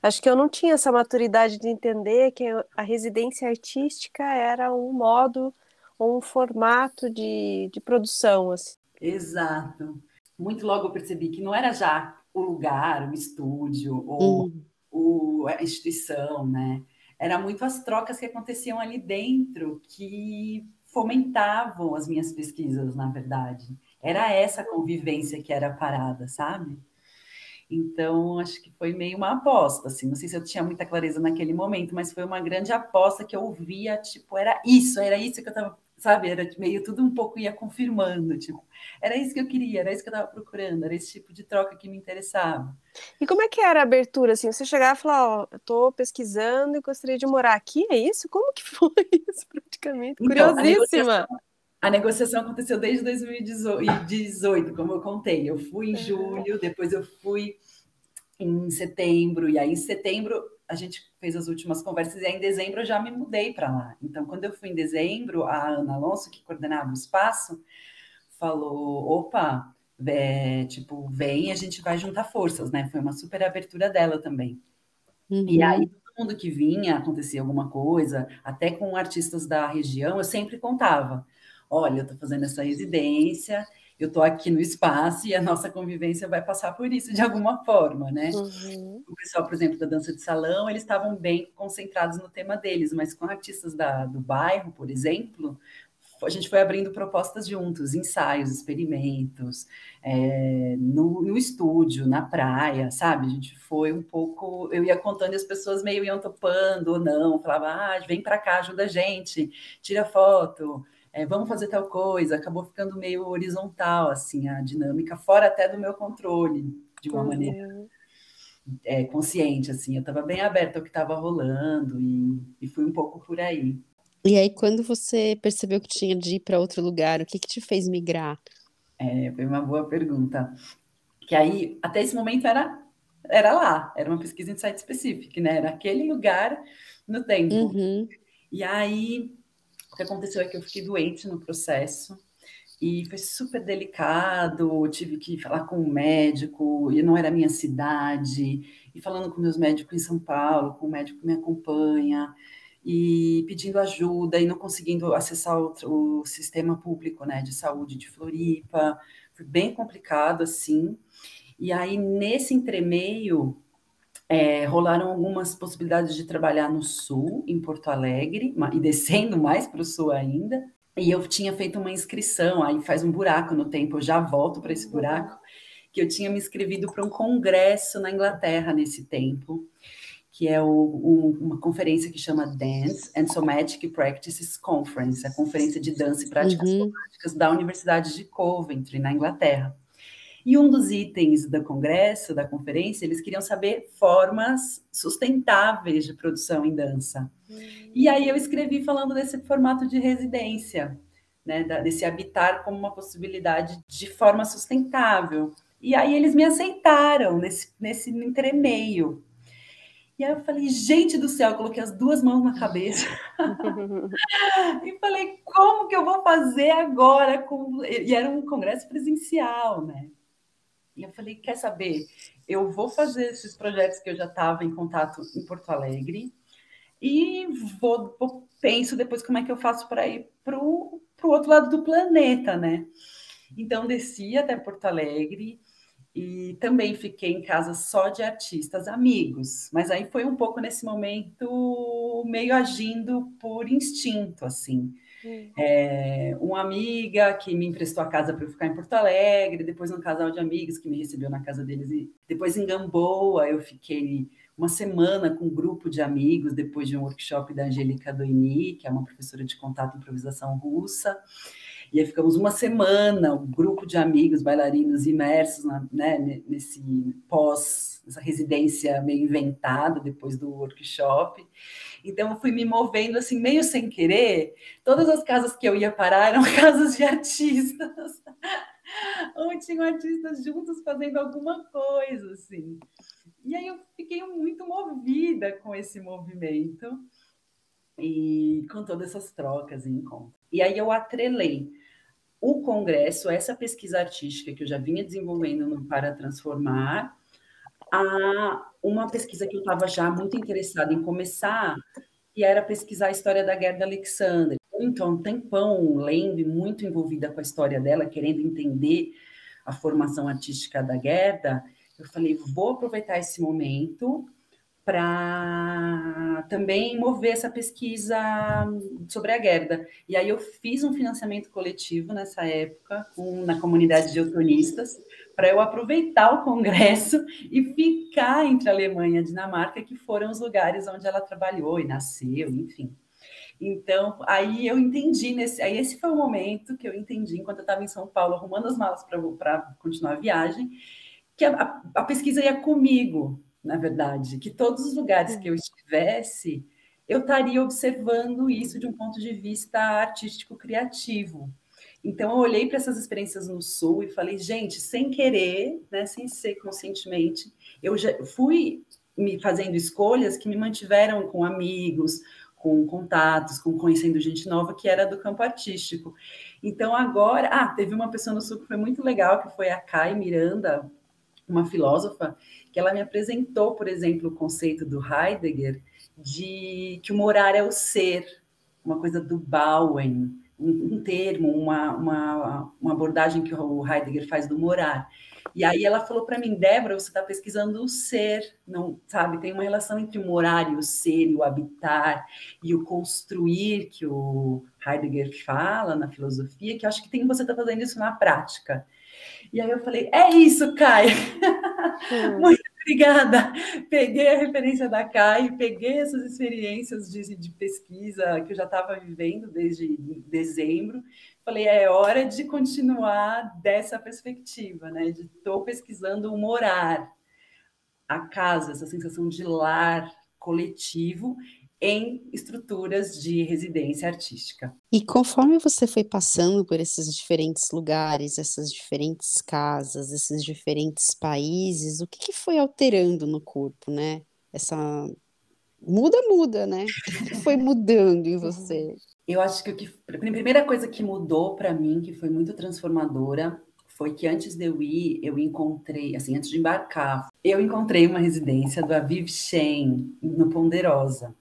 Acho que eu não tinha essa maturidade de entender que a residência artística era um modo ou um formato de, de produção, assim. Exato. Muito logo eu percebi que não era já o lugar, o estúdio, ou hum. O, a instituição, né, era muito as trocas que aconteciam ali dentro que fomentavam as minhas pesquisas, na verdade. Era essa convivência que era parada, sabe? Então, acho que foi meio uma aposta, assim. Não sei se eu tinha muita clareza naquele momento, mas foi uma grande aposta que eu via, tipo, era isso, era isso que eu estava sabe? Era meio tudo um pouco ia confirmando, tipo, era isso que eu queria, era isso que eu estava procurando, era esse tipo de troca que me interessava. E como é que era a abertura, assim? Você chegava e falar, ó, eu estou pesquisando e gostaria de morar aqui, é isso? Como que foi isso, praticamente? Então, Curiosíssima! A negociação, a negociação aconteceu desde 2018, como eu contei. Eu fui em julho, depois eu fui em setembro, e aí em setembro a gente fez as últimas conversas e aí em dezembro eu já me mudei para lá. Então, quando eu fui em dezembro, a Ana Alonso, que coordenava o espaço, falou: opa, é, tipo, vem, a gente vai juntar forças, né? Foi uma super abertura dela também. Uhum. E aí, todo mundo que vinha, acontecia alguma coisa, até com artistas da região, eu sempre contava: olha, eu estou fazendo essa residência eu estou aqui no espaço e a nossa convivência vai passar por isso de alguma forma, né? Uhum. O pessoal, por exemplo, da dança de salão, eles estavam bem concentrados no tema deles, mas com artistas da, do bairro, por exemplo, a gente foi abrindo propostas juntos, ensaios, experimentos, é, no, no, estúdio, na praia, sabe? A gente foi um pouco. Eu ia contando e as pessoas meio iam topando ou não, falava, ah, vem para cá, ajuda a gente, tira foto é, vamos fazer tal coisa, acabou ficando meio horizontal, assim, a dinâmica, fora até do meu controle, de uma uhum. maneira é, consciente, assim, eu estava bem aberta ao que estava rolando e, e fui um pouco por aí. E aí, quando você percebeu que tinha de ir para outro lugar, o que, que te fez migrar? É, foi uma boa pergunta. Que aí, até esse momento, era, era lá, era uma pesquisa em site específico, né? Era aquele lugar no tempo. Uhum. E aí, que aconteceu é que eu fiquei doente no processo e foi super delicado. tive que falar com um médico e não era minha cidade, e falando com meus médicos em São Paulo, com o médico que me acompanha, e pedindo ajuda e não conseguindo acessar o, o sistema público né, de saúde de Floripa. Foi bem complicado assim. E aí, nesse entremeio, é, rolaram algumas possibilidades de trabalhar no sul, em Porto Alegre, e descendo mais para o sul ainda. E eu tinha feito uma inscrição, aí faz um buraco no tempo, eu já volto para esse buraco, que eu tinha me inscrevido para um congresso na Inglaterra nesse tempo, que é o, um, uma conferência que chama Dance and Somatic Practices Conference, a conferência de dança e práticas uhum. somáticas da Universidade de Coventry, na Inglaterra. E um dos itens do congresso, da conferência, eles queriam saber formas sustentáveis de produção em dança. E aí eu escrevi falando desse formato de residência, né, desse habitar como uma possibilidade de forma sustentável. E aí eles me aceitaram nesse, nesse entremeio. E aí eu falei, gente do céu, eu coloquei as duas mãos na cabeça. e falei, como que eu vou fazer agora? Com... E era um congresso presencial, né? E eu falei, quer saber? Eu vou fazer esses projetos que eu já estava em contato em Porto Alegre e vou, vou, penso depois como é que eu faço para ir para o outro lado do planeta, né? Então desci até Porto Alegre e também fiquei em casa só de artistas amigos, mas aí foi um pouco nesse momento meio agindo por instinto, assim. É, uma amiga que me emprestou a casa para eu ficar em Porto Alegre, depois um casal de amigos que me recebeu na casa deles, e depois em Gamboa eu fiquei uma semana com um grupo de amigos, depois de um workshop da Angélica Doini, que é uma professora de contato e improvisação russa. E aí ficamos uma semana, um grupo de amigos bailarinos imersos na, né, nesse pós, essa residência meio inventada depois do workshop. Então eu fui me movendo assim, meio sem querer. Todas as casas que eu ia parar eram casas de artistas. Ou tinham artistas juntos fazendo alguma coisa, assim. E aí eu fiquei muito movida com esse movimento e com todas essas trocas e encontros. E aí eu atrelei o congresso, essa pesquisa artística que eu já vinha desenvolvendo no Para Transformar, a uma pesquisa que eu estava já muito interessada em começar, que era pesquisar a história da Gerda Alexander. Então, um tempão lendo e muito envolvida com a história dela, querendo entender a formação artística da Gerda, eu falei, vou aproveitar esse momento para também mover essa pesquisa sobre a Gerda. E aí eu fiz um financiamento coletivo nessa época com, na comunidade de outonistas para eu aproveitar o congresso e ficar entre a Alemanha e a Dinamarca, que foram os lugares onde ela trabalhou e nasceu, enfim. Então, aí eu entendi, nesse, aí esse foi o momento que eu entendi, enquanto eu estava em São Paulo, arrumando as malas para continuar a viagem, que a, a, pesquisa ia comigo, na verdade, que todos os lugares que eu estivesse, eu estaria observando isso de um ponto de vista artístico criativo. Então eu olhei para essas experiências no sul e falei, gente, sem querer, né, sem ser conscientemente, eu já fui me fazendo escolhas que me mantiveram com amigos, com contatos, com conhecendo gente nova que era do campo artístico. Então agora, ah, teve uma pessoa no sul que foi muito legal, que foi a Kai Miranda, uma filósofa, que ela me apresentou, por exemplo, o conceito do Heidegger de que o morar é o ser, uma coisa do um, um termo, uma, uma, uma abordagem que o Heidegger faz do morar. E aí ela falou para mim, Débora, você está pesquisando o ser, não sabe? Tem uma relação entre o morar e o ser, e o habitar e o construir que o Heidegger fala na filosofia, que eu acho que tem você está fazendo isso na prática. E aí eu falei, é isso, Kai. Hum. Muito obrigada. Peguei a referência da Kai, peguei essas experiências de, de pesquisa que eu já estava vivendo desde dezembro. Falei, é hora de continuar dessa perspectiva, né? De estou pesquisando o morar, a casa, essa sensação de lar coletivo em estruturas de residência artística. E conforme você foi passando por esses diferentes lugares, essas diferentes casas, esses diferentes países, o que, que foi alterando no corpo, né? Essa muda, muda, né? O que foi mudando em você? Eu acho que, o que a primeira coisa que mudou para mim, que foi muito transformadora, foi que antes de eu ir, eu encontrei, assim, antes de embarcar, eu encontrei uma residência do Aviv Shen, no Ponderosa.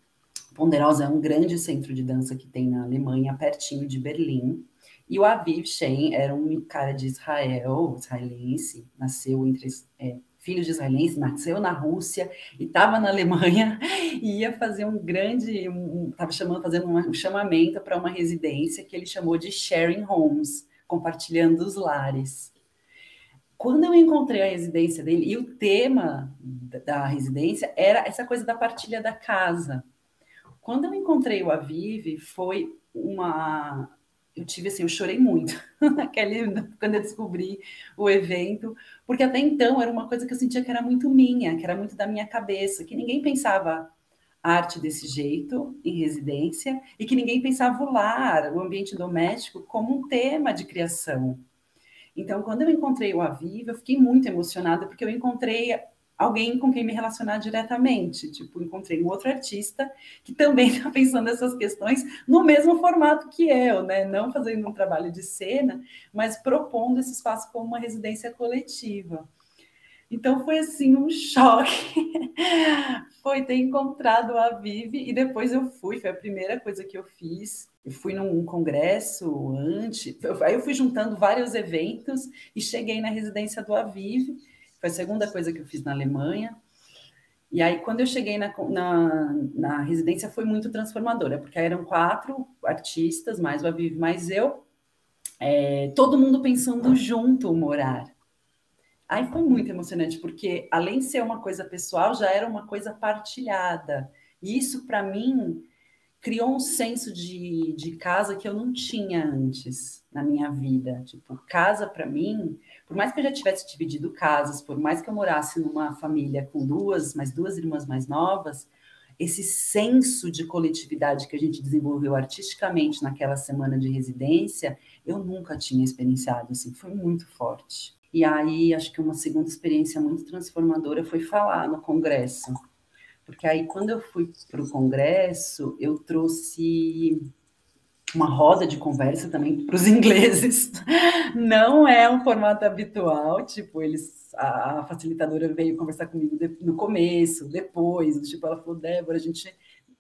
Ponderosa é um grande centro de dança que tem na Alemanha, pertinho de Berlim. E o Aviv Shen era um cara de Israel, israelense, nasceu entre é, filho de israelense, nasceu na Rússia e estava na Alemanha e ia fazer um grande, estava um, chamando, fazendo um chamamento para uma residência que ele chamou de Sharing Homes, compartilhando os lares. Quando eu encontrei a residência dele, e o tema da residência era essa coisa da partilha da casa, quando eu encontrei o Avive, foi uma. Eu tive assim, eu chorei muito naquele, quando eu descobri o evento, porque até então era uma coisa que eu sentia que era muito minha, que era muito da minha cabeça, que ninguém pensava arte desse jeito em residência e que ninguém pensava o lar, o ambiente doméstico, como um tema de criação. Então, quando eu encontrei o Aviva, eu fiquei muito emocionada, porque eu encontrei alguém com quem me relacionar diretamente. Tipo, encontrei um outro artista que também está pensando nessas questões no mesmo formato que eu, né? Não fazendo um trabalho de cena, mas propondo esse espaço como uma residência coletiva. Então foi assim um choque. foi ter encontrado a Vive e depois eu fui, foi a primeira coisa que eu fiz. Eu fui num congresso antes, aí eu fui juntando vários eventos e cheguei na residência do Avive Foi a segunda coisa que eu fiz na Alemanha. E aí, quando eu cheguei na, na, na residência, foi muito transformadora, porque eram quatro artistas, mais o Aviv, mais eu, é, todo mundo pensando junto morar. Aí foi muito emocionante, porque além de ser uma coisa pessoal, já era uma coisa partilhada. E isso, para mim, criou um senso de, de casa que eu não tinha antes na minha vida. Tipo, casa para mim, por mais que eu já tivesse dividido casas, por mais que eu morasse numa família com duas, mais duas irmãs mais novas, esse senso de coletividade que a gente desenvolveu artisticamente naquela semana de residência, eu nunca tinha experienciado, assim, foi muito forte. E aí, acho que uma segunda experiência muito transformadora foi falar no congresso porque aí, quando eu fui para o congresso, eu trouxe uma roda de conversa também para os ingleses. Não é um formato habitual, tipo, eles a, facilitadora veio conversar comigo no começo, depois, tipo, ela falou, Débora, a gente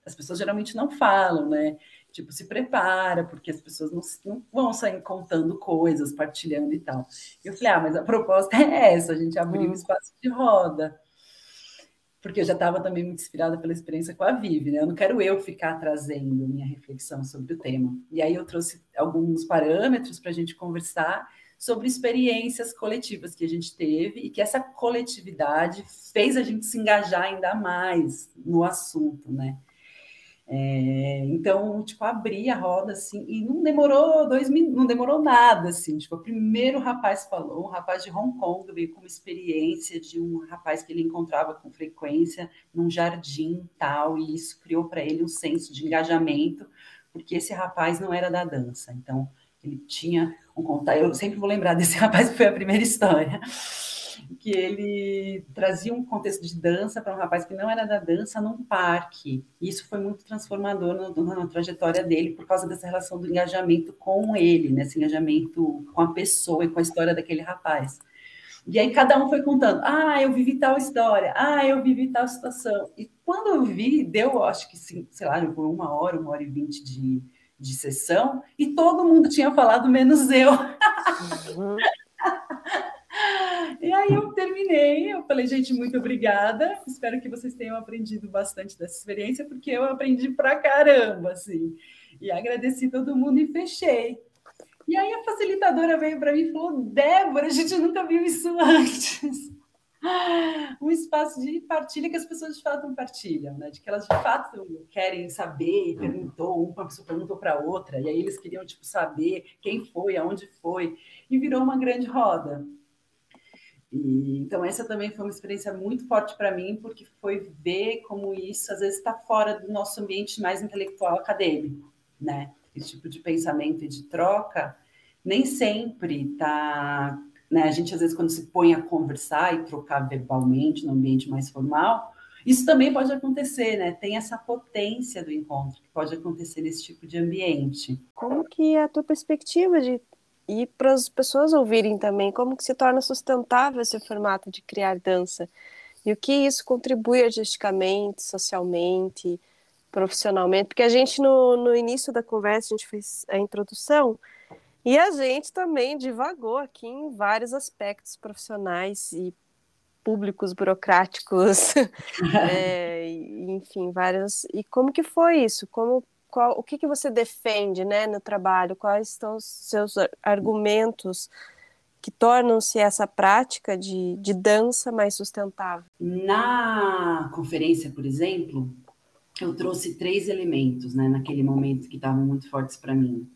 as pessoas geralmente não falam, né? Tipo, se prepara, porque as pessoas não, não vão sair contando coisas, partilhando e tal. Eu falei, ah, mas a proposta é essa, a gente abrir um espaço de roda porque eu já estava também muito inspirada pela experiência com a Vivi, né? Eu não quero eu ficar trazendo minha reflexão sobre o tema. E aí eu trouxe alguns parâmetros para a gente conversar sobre experiências coletivas que a gente teve e que essa coletividade fez a gente se engajar ainda mais no assunto, né? É, então, tipo, abri a roda assim, e não demorou dois minutos, não demorou nada, assim. Tipo, o primeiro rapaz falou, um rapaz de Hong Kong, veio com uma experiência de um rapaz que ele encontrava com frequência num jardim tal, e isso criou para ele um senso de engajamento, porque esse rapaz não era da dança. Então, ele tinha um contato. Eu sempre vou lembrar desse rapaz que foi a primeira história que ele trazia um contexto de dança para um rapaz que não era da dança num parque. Isso foi muito transformador no, no, na trajetória dele por causa dessa relação do engajamento com ele, né? esse engajamento com a pessoa e com a história daquele rapaz. E aí cada um foi contando, ah, eu vivi tal história, ah, eu vivi tal situação. E quando eu vi, deu, acho que, sei lá, por uma hora, uma hora e vinte de, de sessão, e todo mundo tinha falado, menos eu. Uhum. E aí eu terminei, eu falei, gente, muito obrigada. Espero que vocês tenham aprendido bastante dessa experiência, porque eu aprendi pra caramba, assim. E agradeci todo mundo e fechei. E aí a facilitadora veio para mim e falou: Débora, a gente nunca viu isso antes. Um espaço de partilha que as pessoas de fato partilham, né? De que elas de fato querem saber, perguntou, uma pessoa perguntou para outra, e aí eles queriam tipo saber quem foi, aonde foi, e virou uma grande roda. E, então, essa também foi uma experiência muito forte para mim, porque foi ver como isso às vezes está fora do nosso ambiente mais intelectual acadêmico, né? Esse tipo de pensamento e de troca nem sempre está. Né? A gente, às vezes, quando se põe a conversar e trocar verbalmente no ambiente mais formal, isso também pode acontecer, né? Tem essa potência do encontro que pode acontecer nesse tipo de ambiente. Como que é a tua perspectiva de e para as pessoas ouvirem também como que se torna sustentável esse formato de criar dança e o que isso contribui artisticamente, socialmente, profissionalmente, porque a gente no, no início da conversa a gente fez a introdução e a gente também divagou aqui em vários aspectos profissionais e públicos burocráticos, é, enfim, várias. E como que foi isso? Como qual, o que, que você defende né, no trabalho, quais são os seus argumentos que tornam-se essa prática de, de dança mais sustentável? Na conferência, por exemplo, eu trouxe três elementos né, naquele momento que estavam muito fortes para mim.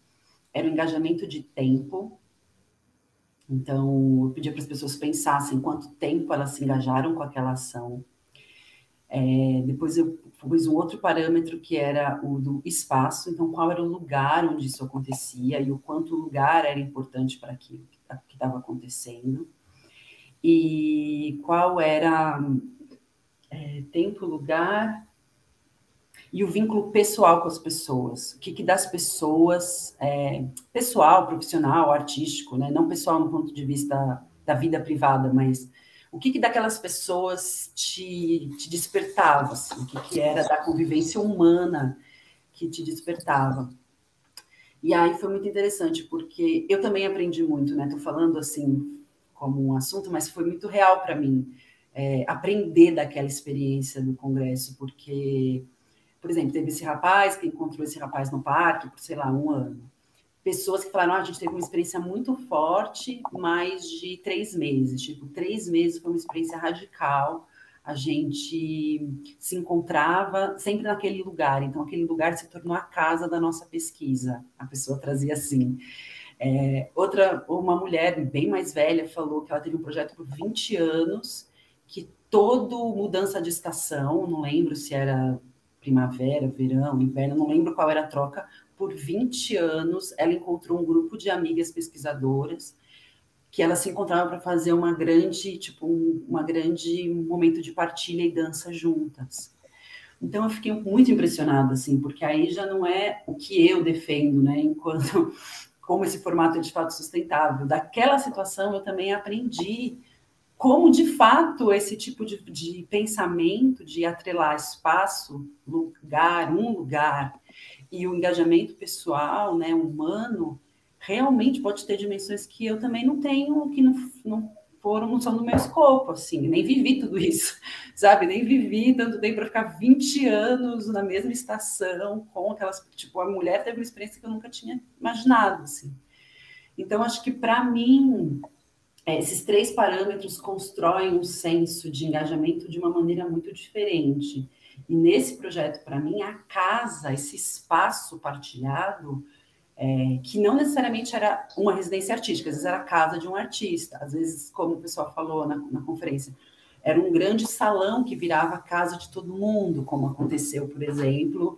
Era o engajamento de tempo. Então, eu pedia para as pessoas pensassem quanto tempo elas se engajaram com aquela ação. É, depois eu pus um outro parâmetro que era o do espaço, então qual era o lugar onde isso acontecia e o quanto o lugar era importante para aquilo que estava acontecendo. E qual era é, tempo, lugar e o vínculo pessoal com as pessoas. O que, que das pessoas, é, pessoal, profissional, artístico, né? não pessoal no ponto de vista da vida privada, mas o que, que daquelas pessoas te, te despertava, assim, o que, que era da convivência humana que te despertava. E aí foi muito interessante, porque eu também aprendi muito, né? Tô falando assim, como um assunto, mas foi muito real para mim é, aprender daquela experiência do congresso, porque, por exemplo, teve esse rapaz que encontrou esse rapaz no parque por, sei lá, um ano. Pessoas que falaram, ah, a gente teve uma experiência muito forte, mais de três meses. Tipo, três meses foi uma experiência radical. A gente se encontrava sempre naquele lugar. Então, aquele lugar se tornou a casa da nossa pesquisa. A pessoa trazia assim. É, outra, uma mulher bem mais velha falou que ela teve um projeto por 20 anos que todo mudança de estação, não lembro se era primavera, verão, inverno, não lembro qual era a troca, por 20 anos ela encontrou um grupo de amigas pesquisadoras que elas se encontravam para fazer uma grande, tipo, um, uma grande momento de partilha e dança juntas. Então eu fiquei muito impressionada, assim, porque aí já não é o que eu defendo, né, enquanto como esse formato é de fato sustentável. Daquela situação eu também aprendi como de fato esse tipo de, de, pensamento de atrelar espaço, lugar, um lugar e o engajamento pessoal, né, humano, realmente pode ter dimensões que eu também não tenho, que não, não foram, não são do meu escopo, assim, nem vivi tudo isso, sabe? Nem vivi tanto tempo para ficar 20 anos na mesma estação com aquelas, tipo, a mulher teve uma experiência que eu nunca tinha imaginado, assim. Então, acho que para mim, é, esses três parâmetros constroem um senso de engajamento de uma maneira muito diferente. E nesse projeto, para mim, a casa, esse espaço partilhado, é, que não necessariamente era uma residência artística, às vezes era a casa de um artista, às vezes, como o pessoal falou na, na conferência, era um grande salão que virava a casa de todo mundo, como aconteceu, por exemplo,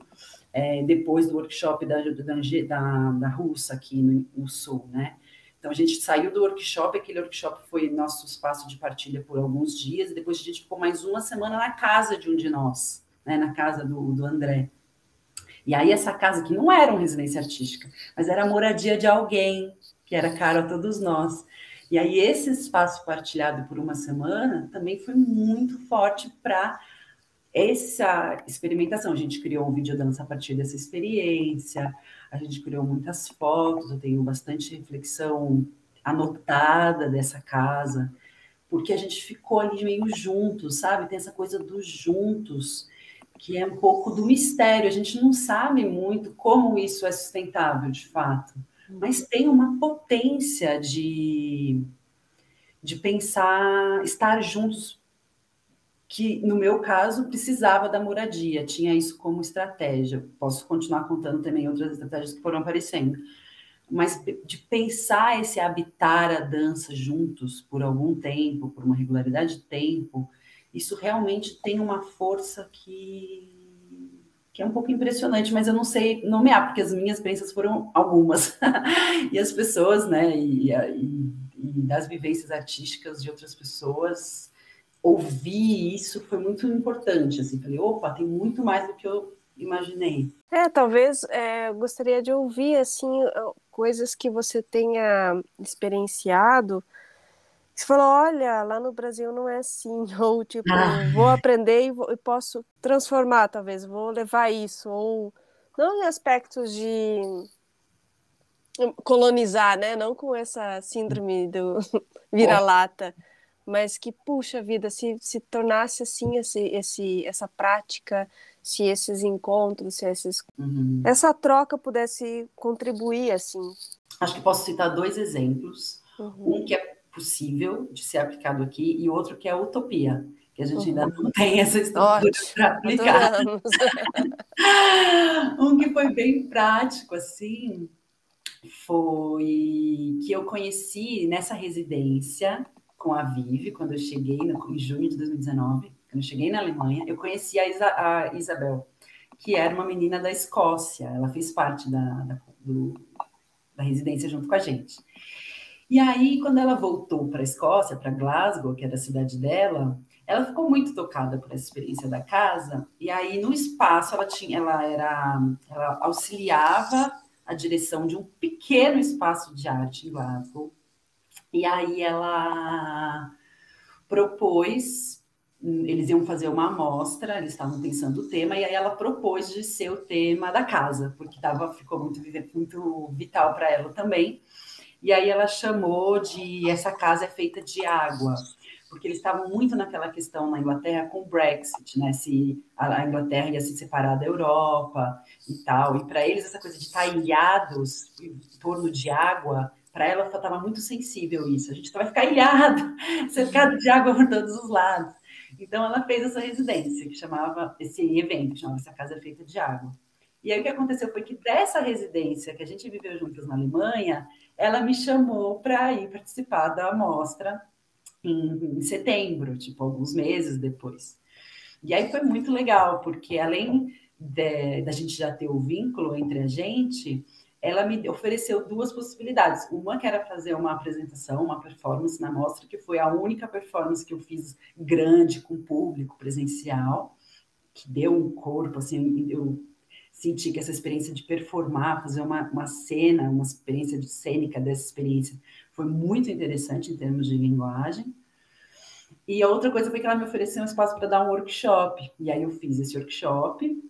é, depois do workshop da, da, da, Russa aqui no, no Sul, né? Então, a gente saiu do workshop, aquele workshop foi nosso espaço de partilha por alguns dias, e depois a gente ficou mais uma semana na casa de um de nós, né, na casa do, do André. E aí, essa casa, que não era uma residência artística, mas era a moradia de alguém, que era caro a todos nós. E aí, esse espaço partilhado por uma semana também foi muito forte para essa experimentação. A gente criou um vídeo dança a partir dessa experiência, a gente criou muitas fotos, eu tenho bastante reflexão anotada dessa casa, porque a gente ficou ali meio juntos, sabe? Tem essa coisa dos juntos, que é um pouco do mistério. A gente não sabe muito como isso é sustentável, de fato, mas tem uma potência de, de pensar, estar juntos que no meu caso precisava da moradia, tinha isso como estratégia. Posso continuar contando também outras estratégias que foram aparecendo. Mas de pensar esse habitar a dança juntos por algum tempo, por uma regularidade de tempo, isso realmente tem uma força que que é um pouco impressionante, mas eu não sei nomear, porque as minhas experiências foram algumas. e as pessoas, né, e, e, e das vivências artísticas de outras pessoas ouvir isso foi muito importante. Assim, falei, opa, tem muito mais do que eu imaginei. É, talvez é, eu gostaria de ouvir assim coisas que você tenha experienciado. Você falou, olha, lá no Brasil não é assim, ou tipo, ah. vou aprender e, vou, e, posso transformar, talvez, vou levar isso, ou não em aspectos de colonizar, né? Não com essa síndrome do vira-lata mas que, puxa vida, se, se tornasse assim esse, esse, essa prática, se esses encontros, se esses, uhum. essa troca pudesse contribuir assim. Acho que posso citar dois exemplos. Uhum. Um que é possível de ser aplicado aqui e outro que é utopia, que a gente uhum. ainda não tem essa estrutura para aplicar. um que foi bem prático, assim, foi que eu conheci nessa residência com a Vive, quando eu cheguei, no, em junho de 2019, quando eu cheguei na Alemanha, eu conheci a, Isa, a Isabel, que era uma menina da Escócia, ela fez parte da, da, do, da residência junto com a gente. E aí, quando ela voltou para a Escócia, para Glasgow, que era a cidade dela, ela ficou muito tocada por essa experiência da casa. E aí, no espaço, ela tinha, ela era, ela auxiliava a direção de um pequeno espaço de arte em Glasgow, e aí ela propôs, eles iam fazer uma amostra, eles estavam pensando o tema, e aí ela propôs de ser o tema da casa, porque tava, ficou muito, muito vital para ela também. E aí ela chamou de essa casa é feita de água, porque eles estavam muito naquela questão na Inglaterra com o Brexit, né? Se a Inglaterra ia se separar da Europa e tal, e para eles essa coisa de estar ilhados em torno de água para ela estava muito sensível isso. A gente vai ficar ilhado, cercado de água por todos os lados. Então ela fez essa residência que chamava esse evento, que chamava essa casa feita de água. E aí o que aconteceu foi que dessa residência que a gente viveu juntos na Alemanha, ela me chamou para ir participar da mostra em, em setembro, tipo alguns meses depois. E aí foi muito legal, porque além da gente já ter o vínculo entre a gente, ela me ofereceu duas possibilidades. Uma que era fazer uma apresentação, uma performance na mostra, que foi a única performance que eu fiz grande com público presencial, que deu um corpo, assim, eu senti que essa experiência de performar, fazer uma, uma cena, uma experiência de cênica dessa experiência, foi muito interessante em termos de linguagem. E a outra coisa foi que ela me ofereceu um espaço para dar um workshop. E aí eu fiz esse workshop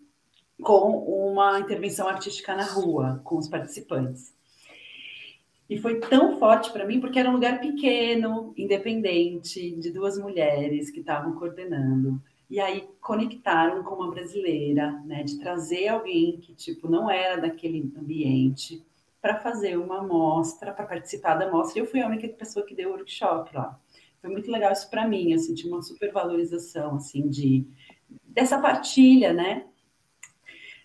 com uma intervenção artística na rua, com os participantes. E foi tão forte para mim porque era um lugar pequeno, independente, de duas mulheres que estavam coordenando. E aí conectaram com uma brasileira, né, de trazer alguém que tipo não era daquele ambiente para fazer uma mostra, para participar da mostra. E eu fui a única pessoa que deu workshop lá. Foi muito legal isso para mim, eu senti uma super valorização assim de dessa partilha, né?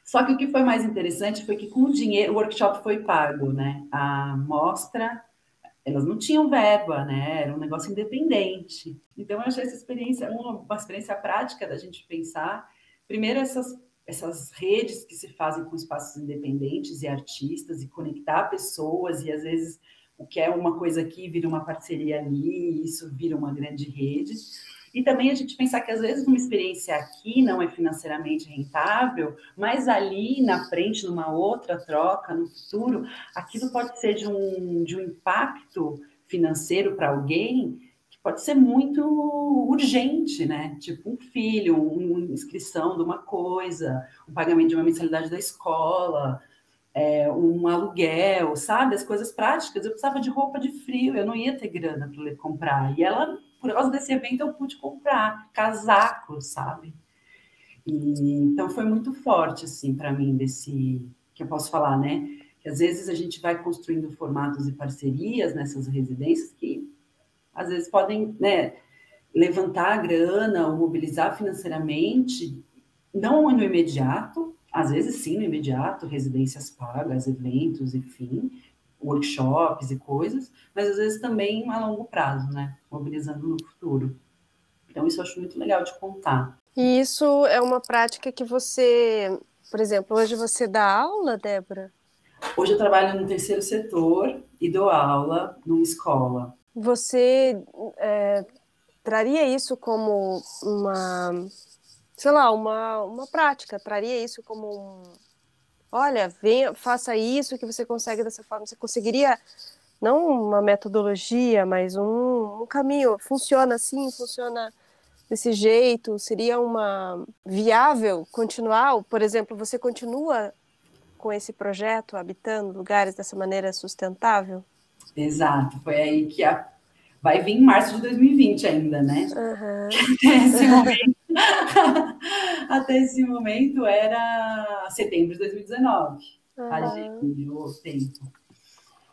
Só que o que foi mais interessante foi que com o dinheiro, o workshop foi pago, né? A mostra, elas não tinham verba, né? Era um negócio independente. Então eu achei essa experiência uma, uma experiência prática da gente pensar, primeiro essas essas redes que se fazem com espaços independentes e artistas e conectar pessoas e às vezes o que é uma coisa aqui vira uma parceria ali, e isso vira uma grande rede. E também a gente pensar que às vezes uma experiência aqui não é financeiramente rentável, mas ali na frente, numa outra troca, no futuro, aquilo pode ser de um, de um impacto financeiro para alguém que pode ser muito urgente, né? Tipo um filho, uma inscrição de uma coisa, um pagamento de uma mensalidade da escola, é, um aluguel, sabe? As coisas práticas. Eu precisava de roupa de frio, eu não ia ter grana para comprar. E ela por causa desse evento eu pude comprar casacos, sabe? E, então foi muito forte assim para mim desse que eu posso falar, né? Que às vezes a gente vai construindo formatos e parcerias nessas residências que às vezes podem, né, levantar a grana ou mobilizar financeiramente, não no imediato, às vezes sim no imediato, residências pagas, eventos, enfim, workshops e coisas, mas às vezes também a longo prazo, né? Mobilizando no futuro. Então, isso eu acho muito legal de contar. E isso é uma prática que você, por exemplo, hoje você dá aula, Débora? Hoje eu trabalho no terceiro setor e dou aula numa escola. Você é, traria isso como uma, sei lá, uma, uma prática? Traria isso como um, olha, venha, faça isso que você consegue dessa forma. Você conseguiria não uma metodologia, mas um, um caminho. Funciona assim, funciona desse jeito. Seria uma viável continuar? Por exemplo, você continua com esse projeto habitando lugares dessa maneira sustentável? Exato, foi aí que a... vai vir em março de 2020 ainda, né? Uhum. Esse momento Até esse momento era setembro de 2019. Uhum. A gente, o tempo.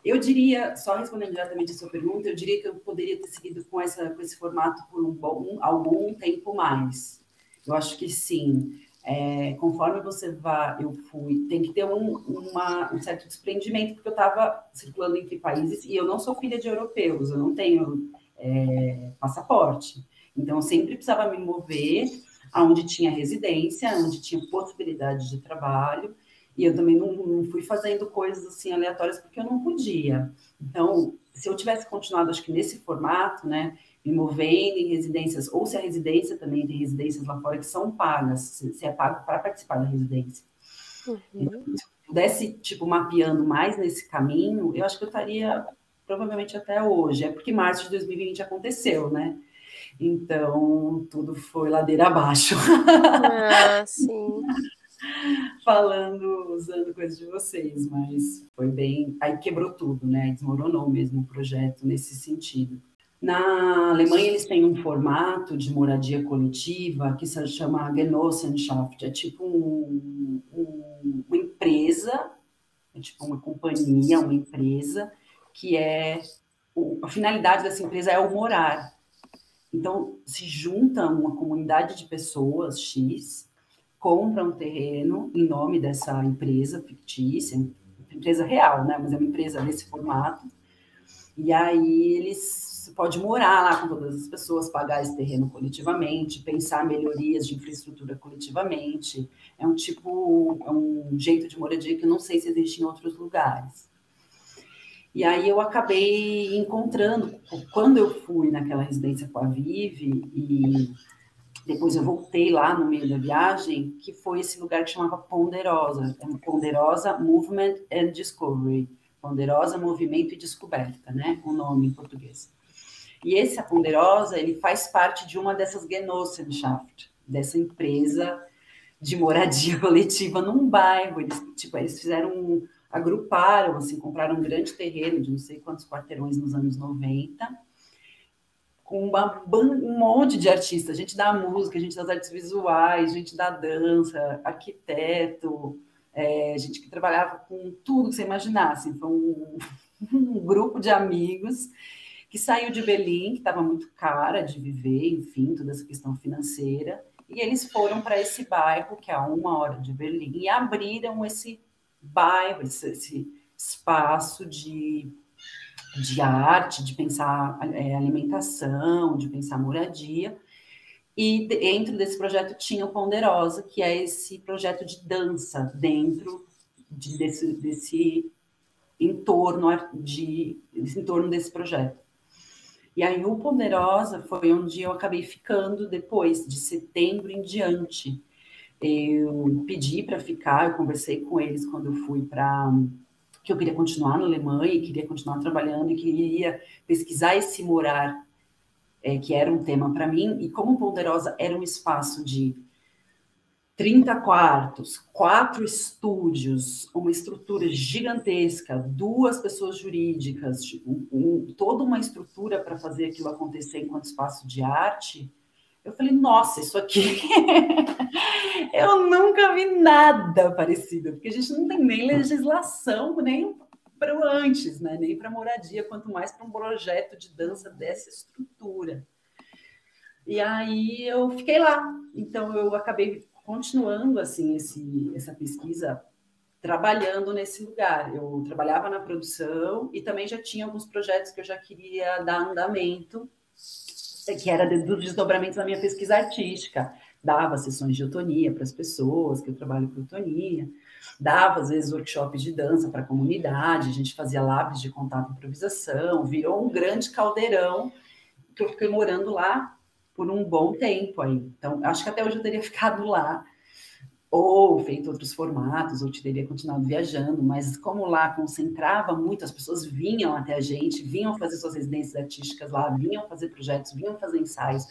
Eu diria, só respondendo diretamente a sua pergunta, eu diria que eu poderia ter seguido com, essa, com esse formato por um bom, algum tempo mais. Eu acho que sim. É, conforme você vai, eu fui, tem que ter um, uma, um certo desprendimento, porque eu estava circulando entre países e eu não sou filha de europeus, eu não tenho é, passaporte. Então, eu sempre precisava me mover aonde tinha residência, onde tinha possibilidade de trabalho, e eu também não, não, fui fazendo coisas assim aleatórias porque eu não podia. Então, se eu tivesse continuado, acho que nesse formato, né, me movendo em residências, ou se a residência também tem residências lá fora que são pagas, se é pago para participar da residência. Uhum. Então, se eu pudesse, tipo, mapeando mais nesse caminho, eu acho que eu estaria provavelmente até hoje. É porque março de 2020 aconteceu, né? Então, tudo foi ladeira abaixo. Ah, sim. falando, usando coisas de vocês, mas foi bem. Aí quebrou tudo, né? Desmoronou mesmo o projeto nesse sentido. Na Alemanha, eles têm um formato de moradia coletiva que se chama Genossenschaft. É tipo um, um, uma empresa, é tipo uma companhia, uma empresa, que é. A finalidade dessa empresa é o morar. Então, se junta uma comunidade de pessoas X, compra um terreno em nome dessa empresa fictícia, empresa real, né? Mas é uma empresa nesse formato. E aí eles pode morar lá com todas as pessoas, pagar esse terreno coletivamente, pensar melhorias de infraestrutura coletivamente. É um tipo, é um jeito de moradia que eu não sei se existe em outros lugares. E aí eu acabei encontrando, quando eu fui naquela residência com a Vive, e depois eu voltei lá no meio da viagem, que foi esse lugar que chamava Ponderosa, é Ponderosa Movement and Discovery, Ponderosa Movimento e Descoberta, né? O nome em português. E esse, a Ponderosa, ele faz parte de uma dessas Genossenschaft, dessa empresa de moradia coletiva num bairro. Eles, tipo, eles fizeram, um, agruparam, assim, compraram um grande terreno de não sei quantos quarteirões nos anos 90, com uma, um monte de artistas, gente da música, gente das artes visuais, gente da dança, arquiteto, é, gente que trabalhava com tudo que você imaginasse. Foi um, um grupo de amigos que saiu de Berlim, que estava muito cara de viver, enfim, toda essa questão financeira, e eles foram para esse bairro, que é a uma hora de Berlim, e abriram esse bairro, esse, esse espaço de, de arte, de pensar é, alimentação, de pensar moradia. E dentro desse projeto tinha o Ponderosa, que é esse projeto de dança dentro de, desse, desse entorno de desse entorno desse projeto. E aí o Ponderosa foi onde eu acabei ficando depois, de setembro em diante. Eu pedi para ficar, eu conversei com eles quando eu fui para que eu queria continuar na Alemanha, e queria continuar trabalhando e queria pesquisar esse morar, é, que era um tema para mim. E como Ponderosa era um espaço de 30 quartos, quatro estúdios, uma estrutura gigantesca, duas pessoas jurídicas, um, um, toda uma estrutura para fazer aquilo acontecer enquanto espaço de arte. Eu falei, nossa, isso aqui eu nunca vi nada parecido, porque a gente não tem nem legislação, nem para o antes, né? nem para moradia, quanto mais para um projeto de dança dessa estrutura. E aí eu fiquei lá. Então eu acabei continuando assim esse, essa pesquisa trabalhando nesse lugar. Eu trabalhava na produção e também já tinha alguns projetos que eu já queria dar andamento, que era dos desdobramentos da minha pesquisa artística. Dava sessões de otonia para as pessoas, que eu trabalho com otonia. Dava, às vezes, workshops de dança para a comunidade, a gente fazia labs de contato e improvisação, virou um grande caldeirão que eu fiquei morando lá por um bom tempo aí. Então, acho que até hoje eu teria ficado lá, ou feito outros formatos, ou teria continuado viajando, mas como lá concentrava muito, as pessoas vinham até a gente, vinham fazer suas residências artísticas lá, vinham fazer projetos, vinham fazer ensaios,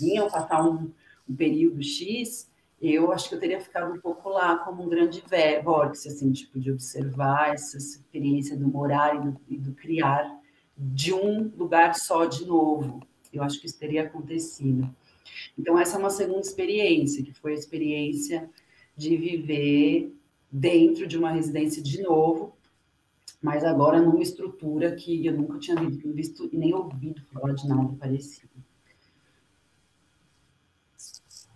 vinham passar um, um período X, eu acho que eu teria ficado um pouco lá como um grande vórtice, assim, tipo, de observar essa experiência do morar e do, e do criar de um lugar só de novo, eu acho que isso teria acontecido. Então, essa é uma segunda experiência, que foi a experiência de viver dentro de uma residência de novo, mas agora numa estrutura que eu nunca tinha visto e nem ouvido falar de nada parecido.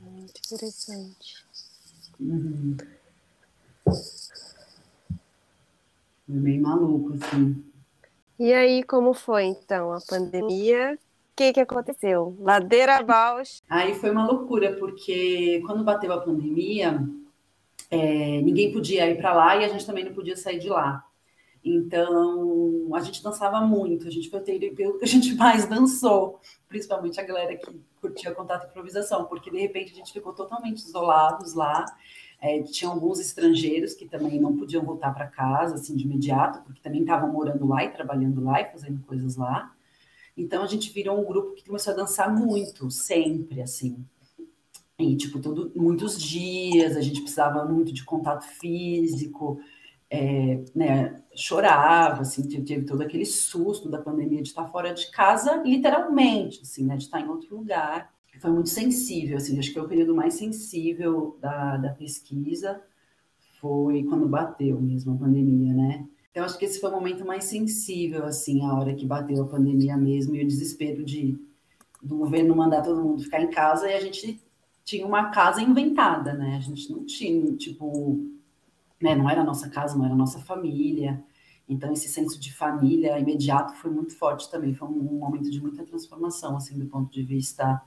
Muito interessante. Uhum. Foi meio maluco, assim. E aí, como foi, então, a pandemia? O que, que aconteceu? Ladeira abaixo. Aí foi uma loucura, porque quando bateu a pandemia, é, ninguém podia ir para lá e a gente também não podia sair de lá. Então, a gente dançava muito, a gente foi o período que a gente mais dançou, principalmente a galera que curtia contato e improvisação, porque de repente a gente ficou totalmente isolados lá. É, tinha alguns estrangeiros que também não podiam voltar para casa assim de imediato, porque também estavam morando lá e trabalhando lá e fazendo coisas lá. Então a gente virou um grupo que começou a dançar muito, sempre, assim. E, tipo, todo, muitos dias, a gente precisava muito de contato físico, é, né, chorava, assim, teve todo aquele susto da pandemia de estar fora de casa, literalmente, assim, né, de estar em outro lugar. Foi muito sensível, assim, acho que foi o período mais sensível da, da pesquisa, foi quando bateu mesmo a pandemia, né? Então, acho que esse foi o momento mais sensível, assim, a hora que bateu a pandemia mesmo, e o desespero de do governo mandar todo mundo ficar em casa, e a gente tinha uma casa inventada, né? A gente não tinha, tipo, né? Não era nossa casa, não era nossa família. Então, esse senso de família imediato foi muito forte também. Foi um momento de muita transformação, assim, do ponto de vista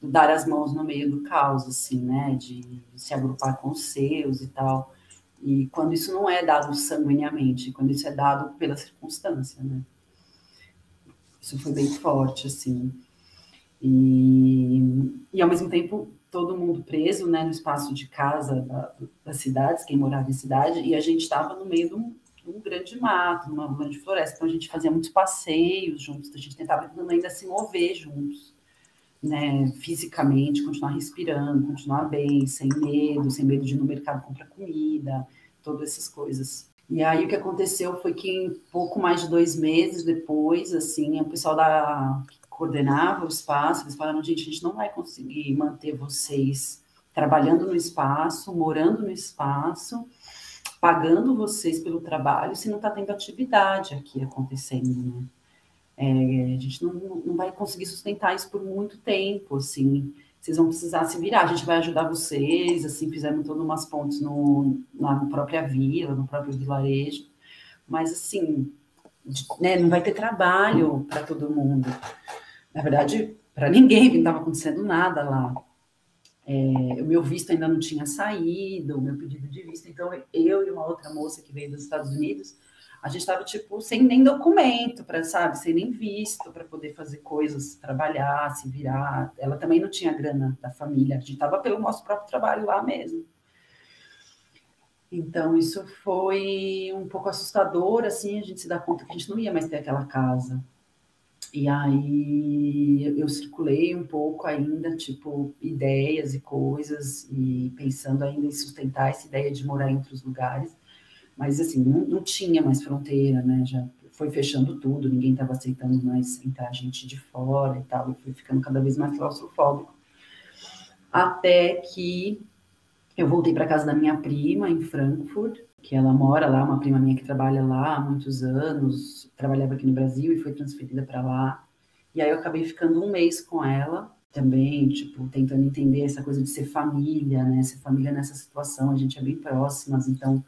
do dar as mãos no meio do caos, assim, né? De, de se agrupar com os seus e tal. E quando isso não é dado sanguineamente, quando isso é dado pela circunstância, né? Isso foi bem forte, assim. E, e ao mesmo tempo, todo mundo preso, né, no espaço de casa da, das cidades, quem morava em cidade, e a gente estava no meio de um, de um, grande mato, numa grande floresta, então a gente fazia muitos passeios juntos, a gente tentava ainda se mover juntos, né, fisicamente, continuar respirando, continuar bem, sem medo, sem medo de ir no mercado comprar comida, todas essas coisas. E aí o que aconteceu foi que em pouco mais de dois meses depois, assim, o pessoal da coordenava o espaço, eles falaram, gente, a gente não vai conseguir manter vocês trabalhando no espaço, morando no espaço, pagando vocês pelo trabalho, se não está tendo atividade aqui acontecendo, né? É, a gente não, não vai conseguir sustentar isso por muito tempo, assim. Vocês vão precisar se virar, a gente vai ajudar vocês, assim, fizemos todas umas pontes no, na própria vila, no próprio vilarejo, mas, assim, né, não vai ter trabalho para todo mundo. Na verdade, para ninguém, não estava acontecendo nada lá. É, o meu visto ainda não tinha saído, o meu pedido de visto, então eu e uma outra moça que veio dos Estados Unidos, a gente estava, tipo, sem nem documento, para sabe, sem nem visto para poder fazer coisas, trabalhar, se virar. Ela também não tinha grana da família, a gente estava pelo nosso próprio trabalho lá mesmo. Então, isso foi um pouco assustador, assim, a gente se dá conta que a gente não ia mais ter aquela casa. E aí eu circulei um pouco ainda, tipo, ideias e coisas, e pensando ainda em sustentar essa ideia de morar em outros lugares mas assim, não, não tinha mais fronteira, né? Já foi fechando tudo, ninguém estava aceitando mais entrar gente de fora e tal, e foi ficando cada vez mais claustrofóbico. Até que eu voltei para casa da minha prima em Frankfurt, que ela mora lá, uma prima minha que trabalha lá há muitos anos, trabalhava aqui no Brasil e foi transferida para lá. E aí eu acabei ficando um mês com ela também, tipo, tentando entender essa coisa de ser família, né? Ser família nessa situação, a gente é bem próximas, então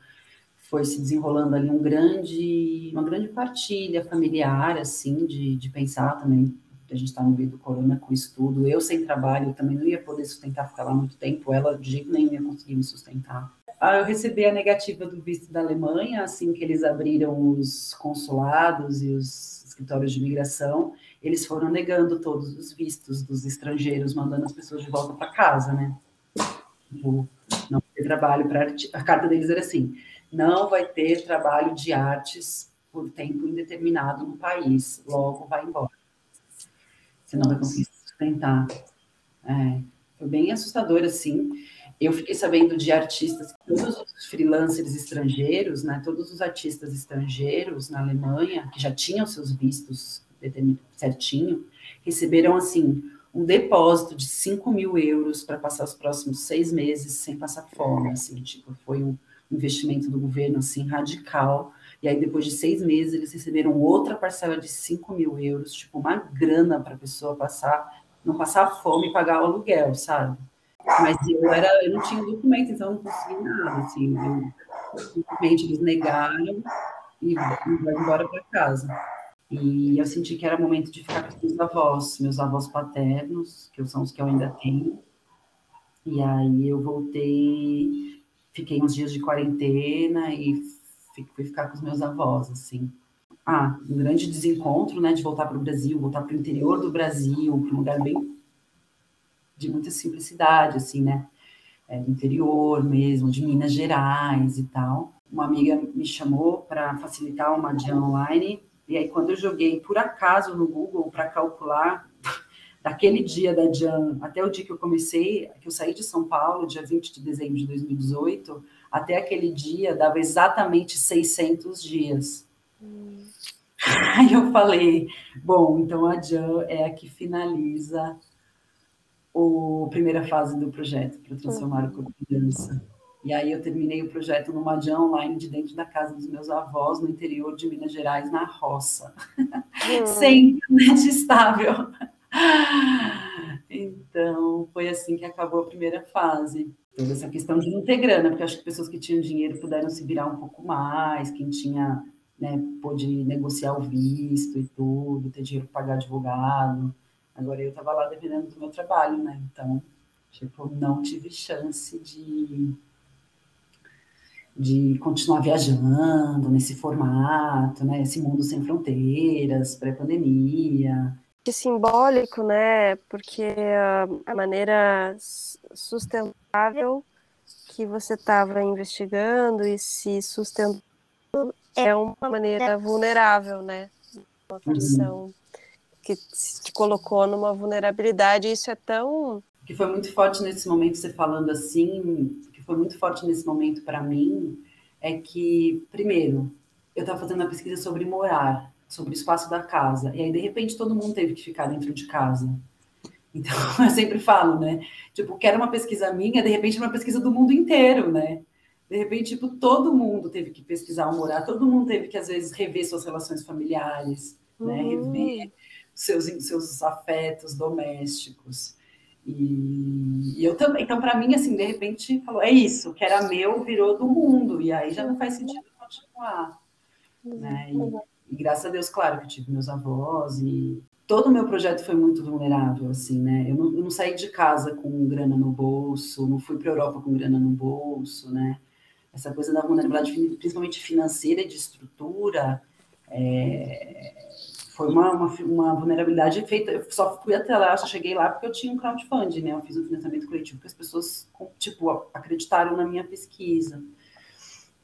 foi se desenrolando ali um grande, uma grande partilha familiar, assim, de, de pensar também. A gente está no meio do corona com isso tudo. Eu sem trabalho também não ia poder sustentar, ficar lá muito tempo. Ela de jeito nenhum ia conseguir me sustentar. Ah, eu recebi a negativa do visto da Alemanha, assim que eles abriram os consulados e os escritórios de imigração, eles foram negando todos os vistos dos estrangeiros, mandando as pessoas de volta para casa, né? Tipo, não ter trabalho para a carta deles era assim: não vai ter trabalho de artes por tempo indeterminado no país, logo vai embora. Você não vai conseguir sustentar. É, foi bem assustador, assim. Eu fiquei sabendo de artistas, todos os freelancers estrangeiros, né, todos os artistas estrangeiros na Alemanha, que já tinham seus vistos certinho, receberam, assim, um depósito de 5 mil euros para passar os próximos seis meses sem passar fome, assim, tipo, foi um, investimento do governo assim radical. E aí, depois de seis meses, eles receberam outra parcela de 5 mil euros, tipo, uma grana para a pessoa passar, não passar fome e pagar o aluguel, sabe? Mas eu era, eu não tinha documento, então eu não consegui nada, assim. Simplesmente eles negaram e vai embora para casa. E eu senti que era momento de ficar com os meus avós, meus avós paternos, que são os que eu ainda tenho. E aí eu voltei fiquei uns dias de quarentena e fui ficar com os meus avós, assim. Ah, um grande desencontro, né, de voltar para o Brasil, voltar para o interior do Brasil, para um lugar bem de muita simplicidade, assim, né, é, do interior mesmo, de Minas Gerais e tal. Uma amiga me chamou para facilitar uma dia online, e aí quando eu joguei por acaso no Google para calcular daquele dia da Jan até o dia que eu comecei, que eu saí de São Paulo, dia 20 de dezembro de 2018, até aquele dia dava exatamente 600 dias. Hum. Aí eu falei, bom, então a Jan é a que finaliza a primeira fase do projeto para transformar o corpo em dança. E aí eu terminei o projeto numa Jan online de dentro da casa dos meus avós, no interior de Minas Gerais, na roça. Hum. Sem internet estável. Então, foi assim que acabou a primeira fase. Toda essa questão de não ter grana, porque acho que pessoas que tinham dinheiro puderam se virar um pouco mais, quem tinha, né, pôde negociar o visto e tudo, ter dinheiro para pagar advogado. Agora eu estava lá dependendo do meu trabalho, né? Então, tipo, não tive chance de de continuar viajando nesse formato, né? Esse mundo sem fronteiras, pré-pandemia. Que simbólico, né? Porque a maneira sustentável que você estava investigando e se sustentando é uma maneira vulnerável, né? Uma condição que te colocou numa vulnerabilidade. Isso é tão que foi muito forte nesse momento, você falando assim, que foi muito forte nesse momento para mim, é que, primeiro, eu estava fazendo uma pesquisa sobre morar, sobre o espaço da casa, e aí, de repente, todo mundo teve que ficar dentro de casa. Então, eu sempre falo, né? Tipo, que era uma pesquisa minha, de repente, uma pesquisa do mundo inteiro, né? De repente, tipo, todo mundo teve que pesquisar o morar, todo mundo teve que, às vezes, rever suas relações familiares, né? Uhum. Rever seus, seus afetos domésticos. E, e eu também, então para mim assim, de repente falou, é isso, que era meu virou do mundo e aí já não faz sentido continuar, né? E, e graças a Deus, claro que tive meus avós e todo o meu projeto foi muito vulnerável, assim, né? Eu não, eu não saí de casa com grana no bolso, não fui para a Europa com grana no bolso, né? Essa coisa da vulnerabilidade, principalmente financeira e de estrutura, é, foi uma, uma, uma, vulnerabilidade feita. Eu só fui até lá, só cheguei lá porque eu tinha um crowdfunding, né? Eu fiz um financiamento coletivo que as pessoas, tipo, acreditaram na minha pesquisa.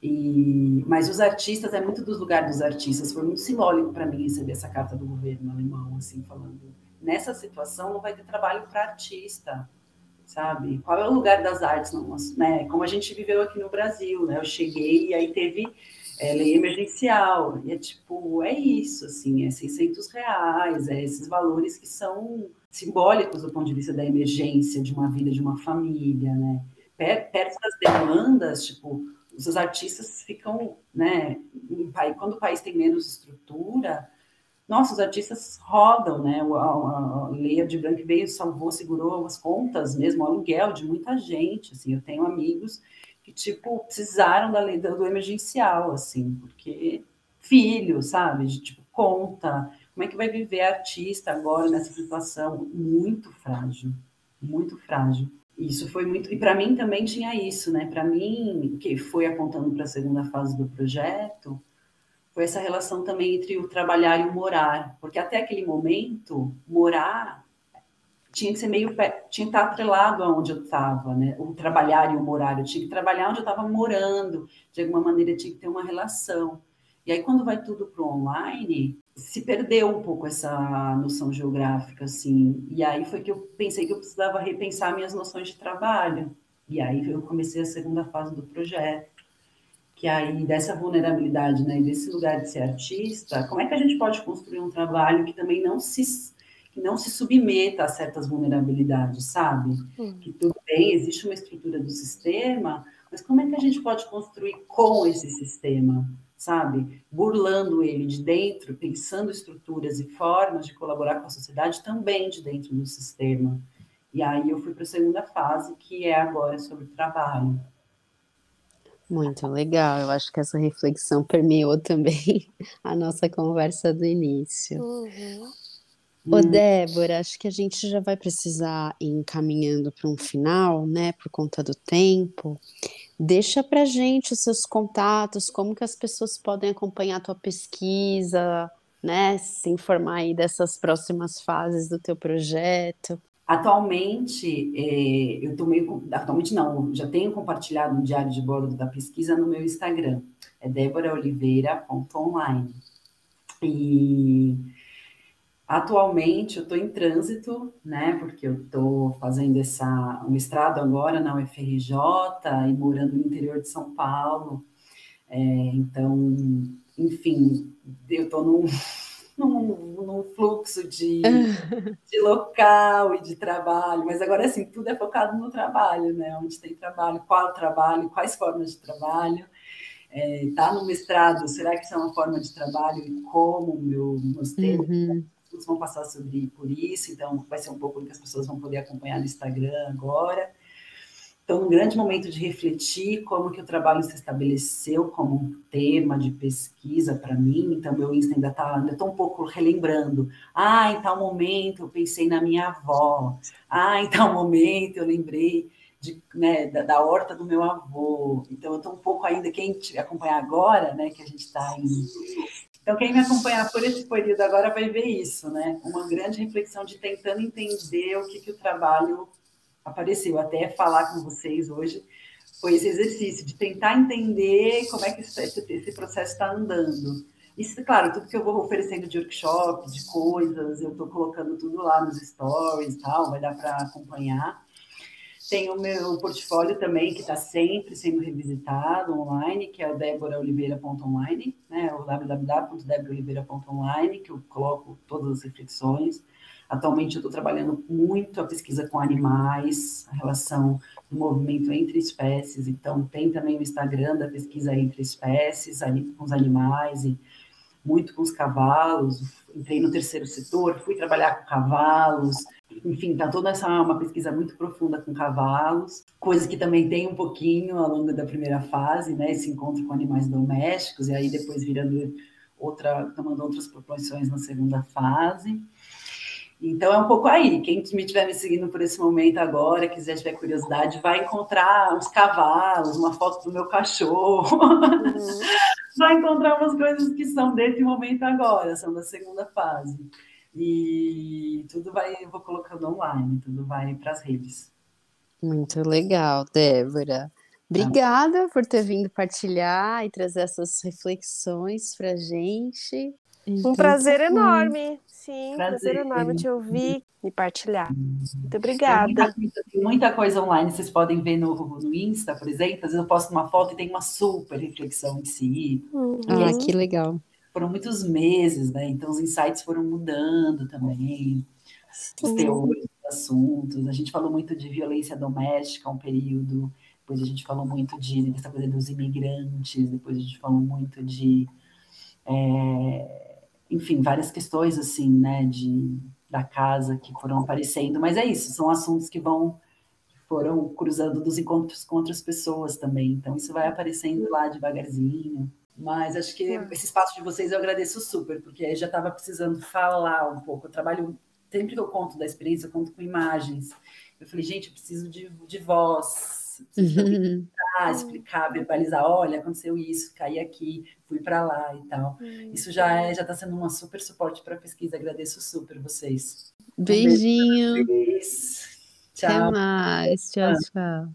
E, mas os artistas, é muito dos lugares dos artistas. Foi muito simbólico para mim receber essa carta do governo alemão, assim, falando: nessa situação não vai ter trabalho para artista, sabe? Qual é o lugar das artes, não, né? Como a gente viveu aqui no Brasil, né? Eu cheguei e aí teve é lei emergencial, e é tipo, é isso, assim, é 600 reais, é esses valores que são simbólicos do ponto de vista da emergência de uma vida, de uma família, né? Perto das demandas, tipo, os artistas ficam, né, quando o país tem menos estrutura, nossa, os artistas rodam, né? A, a, a lei de Branco veio, salvou, segurou as contas mesmo, o aluguel de muita gente, assim, eu tenho amigos que, tipo, precisaram da lei do emergencial, assim, porque filho, sabe? De, tipo, conta. Como é que vai viver artista agora nessa situação muito frágil, muito frágil. Isso foi muito. E para mim também tinha isso, né? Para mim, que foi apontando para a segunda fase do projeto, foi essa relação também entre o trabalhar e o morar. Porque até aquele momento, morar tinha que ser meio tinha que estar atrelado aonde eu estava, né? O trabalhar e o morar, eu tinha que trabalhar onde eu estava morando, de alguma maneira tinha que ter uma relação. E aí quando vai tudo para o online, se perdeu um pouco essa noção geográfica, assim. E aí foi que eu pensei que eu precisava repensar minhas noções de trabalho. E aí eu comecei a segunda fase do projeto, que aí dessa vulnerabilidade, né, desse lugar de ser artista, como é que a gente pode construir um trabalho que também não se que não se submeta a certas vulnerabilidades, sabe? Hum. Que tudo bem, existe uma estrutura do sistema, mas como é que a gente pode construir com esse sistema, sabe? Burlando ele de dentro, pensando estruturas e formas de colaborar com a sociedade também de dentro do sistema. E aí eu fui para a segunda fase, que é agora sobre o trabalho. Muito legal, eu acho que essa reflexão permeou também a nossa conversa do início. Uhum. Ô. Débora, acho que a gente já vai precisar ir encaminhando para um final, né, por conta do tempo. Deixa para gente os seus contatos, como que as pessoas podem acompanhar a tua pesquisa, né, se informar aí dessas próximas fases do teu projeto. Atualmente, é, eu tô meio, atualmente não, já tenho compartilhado um diário de bordo da pesquisa no meu Instagram, é déboraoliveira.online. E Atualmente eu estou em trânsito, né? Porque eu estou fazendo essa, um mestrado agora na UFRJ e morando no interior de São Paulo. É, então, enfim, eu estou num, num, num, fluxo de, de local e de trabalho, mas agora assim, tudo é focado no trabalho, né? Onde tem trabalho, qual trabalho, quais formas de trabalho. Está é, no mestrado, será que isso é uma forma de trabalho e como meu, meus termos uhum estudos vão passar sobre por isso, então vai ser um pouco que as pessoas vão poder acompanhar no Instagram agora. Então, um grande momento de refletir como que o trabalho se estabeleceu como um tema de pesquisa para mim. Então, meu Insta ainda está, ainda estou um pouco relembrando. Ah, em tal momento eu pensei na minha avó. Ah, em tal momento eu lembrei de, né, da, da, horta do meu avô. Então, eu estou um pouco ainda, quem acompanhar agora, né, que a gente está em então, quem me acompanhar por esse período agora vai ver isso, né? Uma grande reflexão de tentando entender o que, que o trabalho apareceu. Até falar com vocês hoje foi esse exercício de tentar entender como é que esse, processo está andando. Isso, claro, tudo que eu vou oferecendo de workshop, de coisas, eu estou colocando tudo lá nos stories e tal, vai dar para acompanhar. Tem o meu portfólio também, que está sempre sendo revisitado online, que é o deboraoliveira.online, né? o www.deboraoliveira.online, que eu coloco todas as reflexões. Atualmente eu estou trabalhando muito a pesquisa com animais, a relação do movimento entre espécies, então tem também o Instagram da pesquisa entre espécies, com os animais e muito com os cavalos. Entrei no terceiro setor, fui trabalhar com cavalos, enfim, tá toda essa uma pesquisa muito profunda com cavalos, coisas que também tem um pouquinho ao longo da primeira fase, né? Esse encontro com animais domésticos, e aí depois virando outra, tomando outras proporções na segunda fase. Então é um pouco aí. Quem me estiver me seguindo por esse momento agora, quiser tiver curiosidade, vai encontrar uns cavalos, uma foto do meu cachorro. Uhum. vai encontrar umas coisas que são desse momento agora, são da segunda fase. E tudo vai, eu vou colocando online, tudo vai para as redes. Muito legal, Débora. Obrigada por ter vindo partilhar e trazer essas reflexões para gente. Então, um prazer tá enorme. Sim, prazer, prazer enorme te ouvir e partilhar. Muito obrigada. Tem muita, tem muita, coisa online, vocês podem ver no, no Insta, por exemplo. Às vezes eu posto uma foto e tem uma super reflexão em si. Uhum. Ah, que legal foram muitos meses, né? Então os insights foram mudando também, os teores dos assuntos. A gente falou muito de violência doméstica um período, depois a gente falou muito de dessa coisa dos imigrantes, depois a gente falou muito de, é, enfim, várias questões assim, né? De da casa que foram aparecendo, mas é isso, são assuntos que vão foram cruzando dos encontros com outras pessoas também. Então isso vai aparecendo lá devagarzinho. Mas acho que ah. esse espaço de vocês eu agradeço super, porque já estava precisando falar um pouco. Eu trabalho, sempre que eu conto da experiência, eu conto com imagens. Eu falei, gente, eu preciso de, de voz, preciso uhum. explicar, verbalizar, olha, aconteceu isso, caí aqui, fui para lá e tal. Uhum. Isso já é, já está sendo uma super suporte para a pesquisa. Agradeço super vocês. Beijinho. Um beijo tchau. Até mais. Tchau, tchau.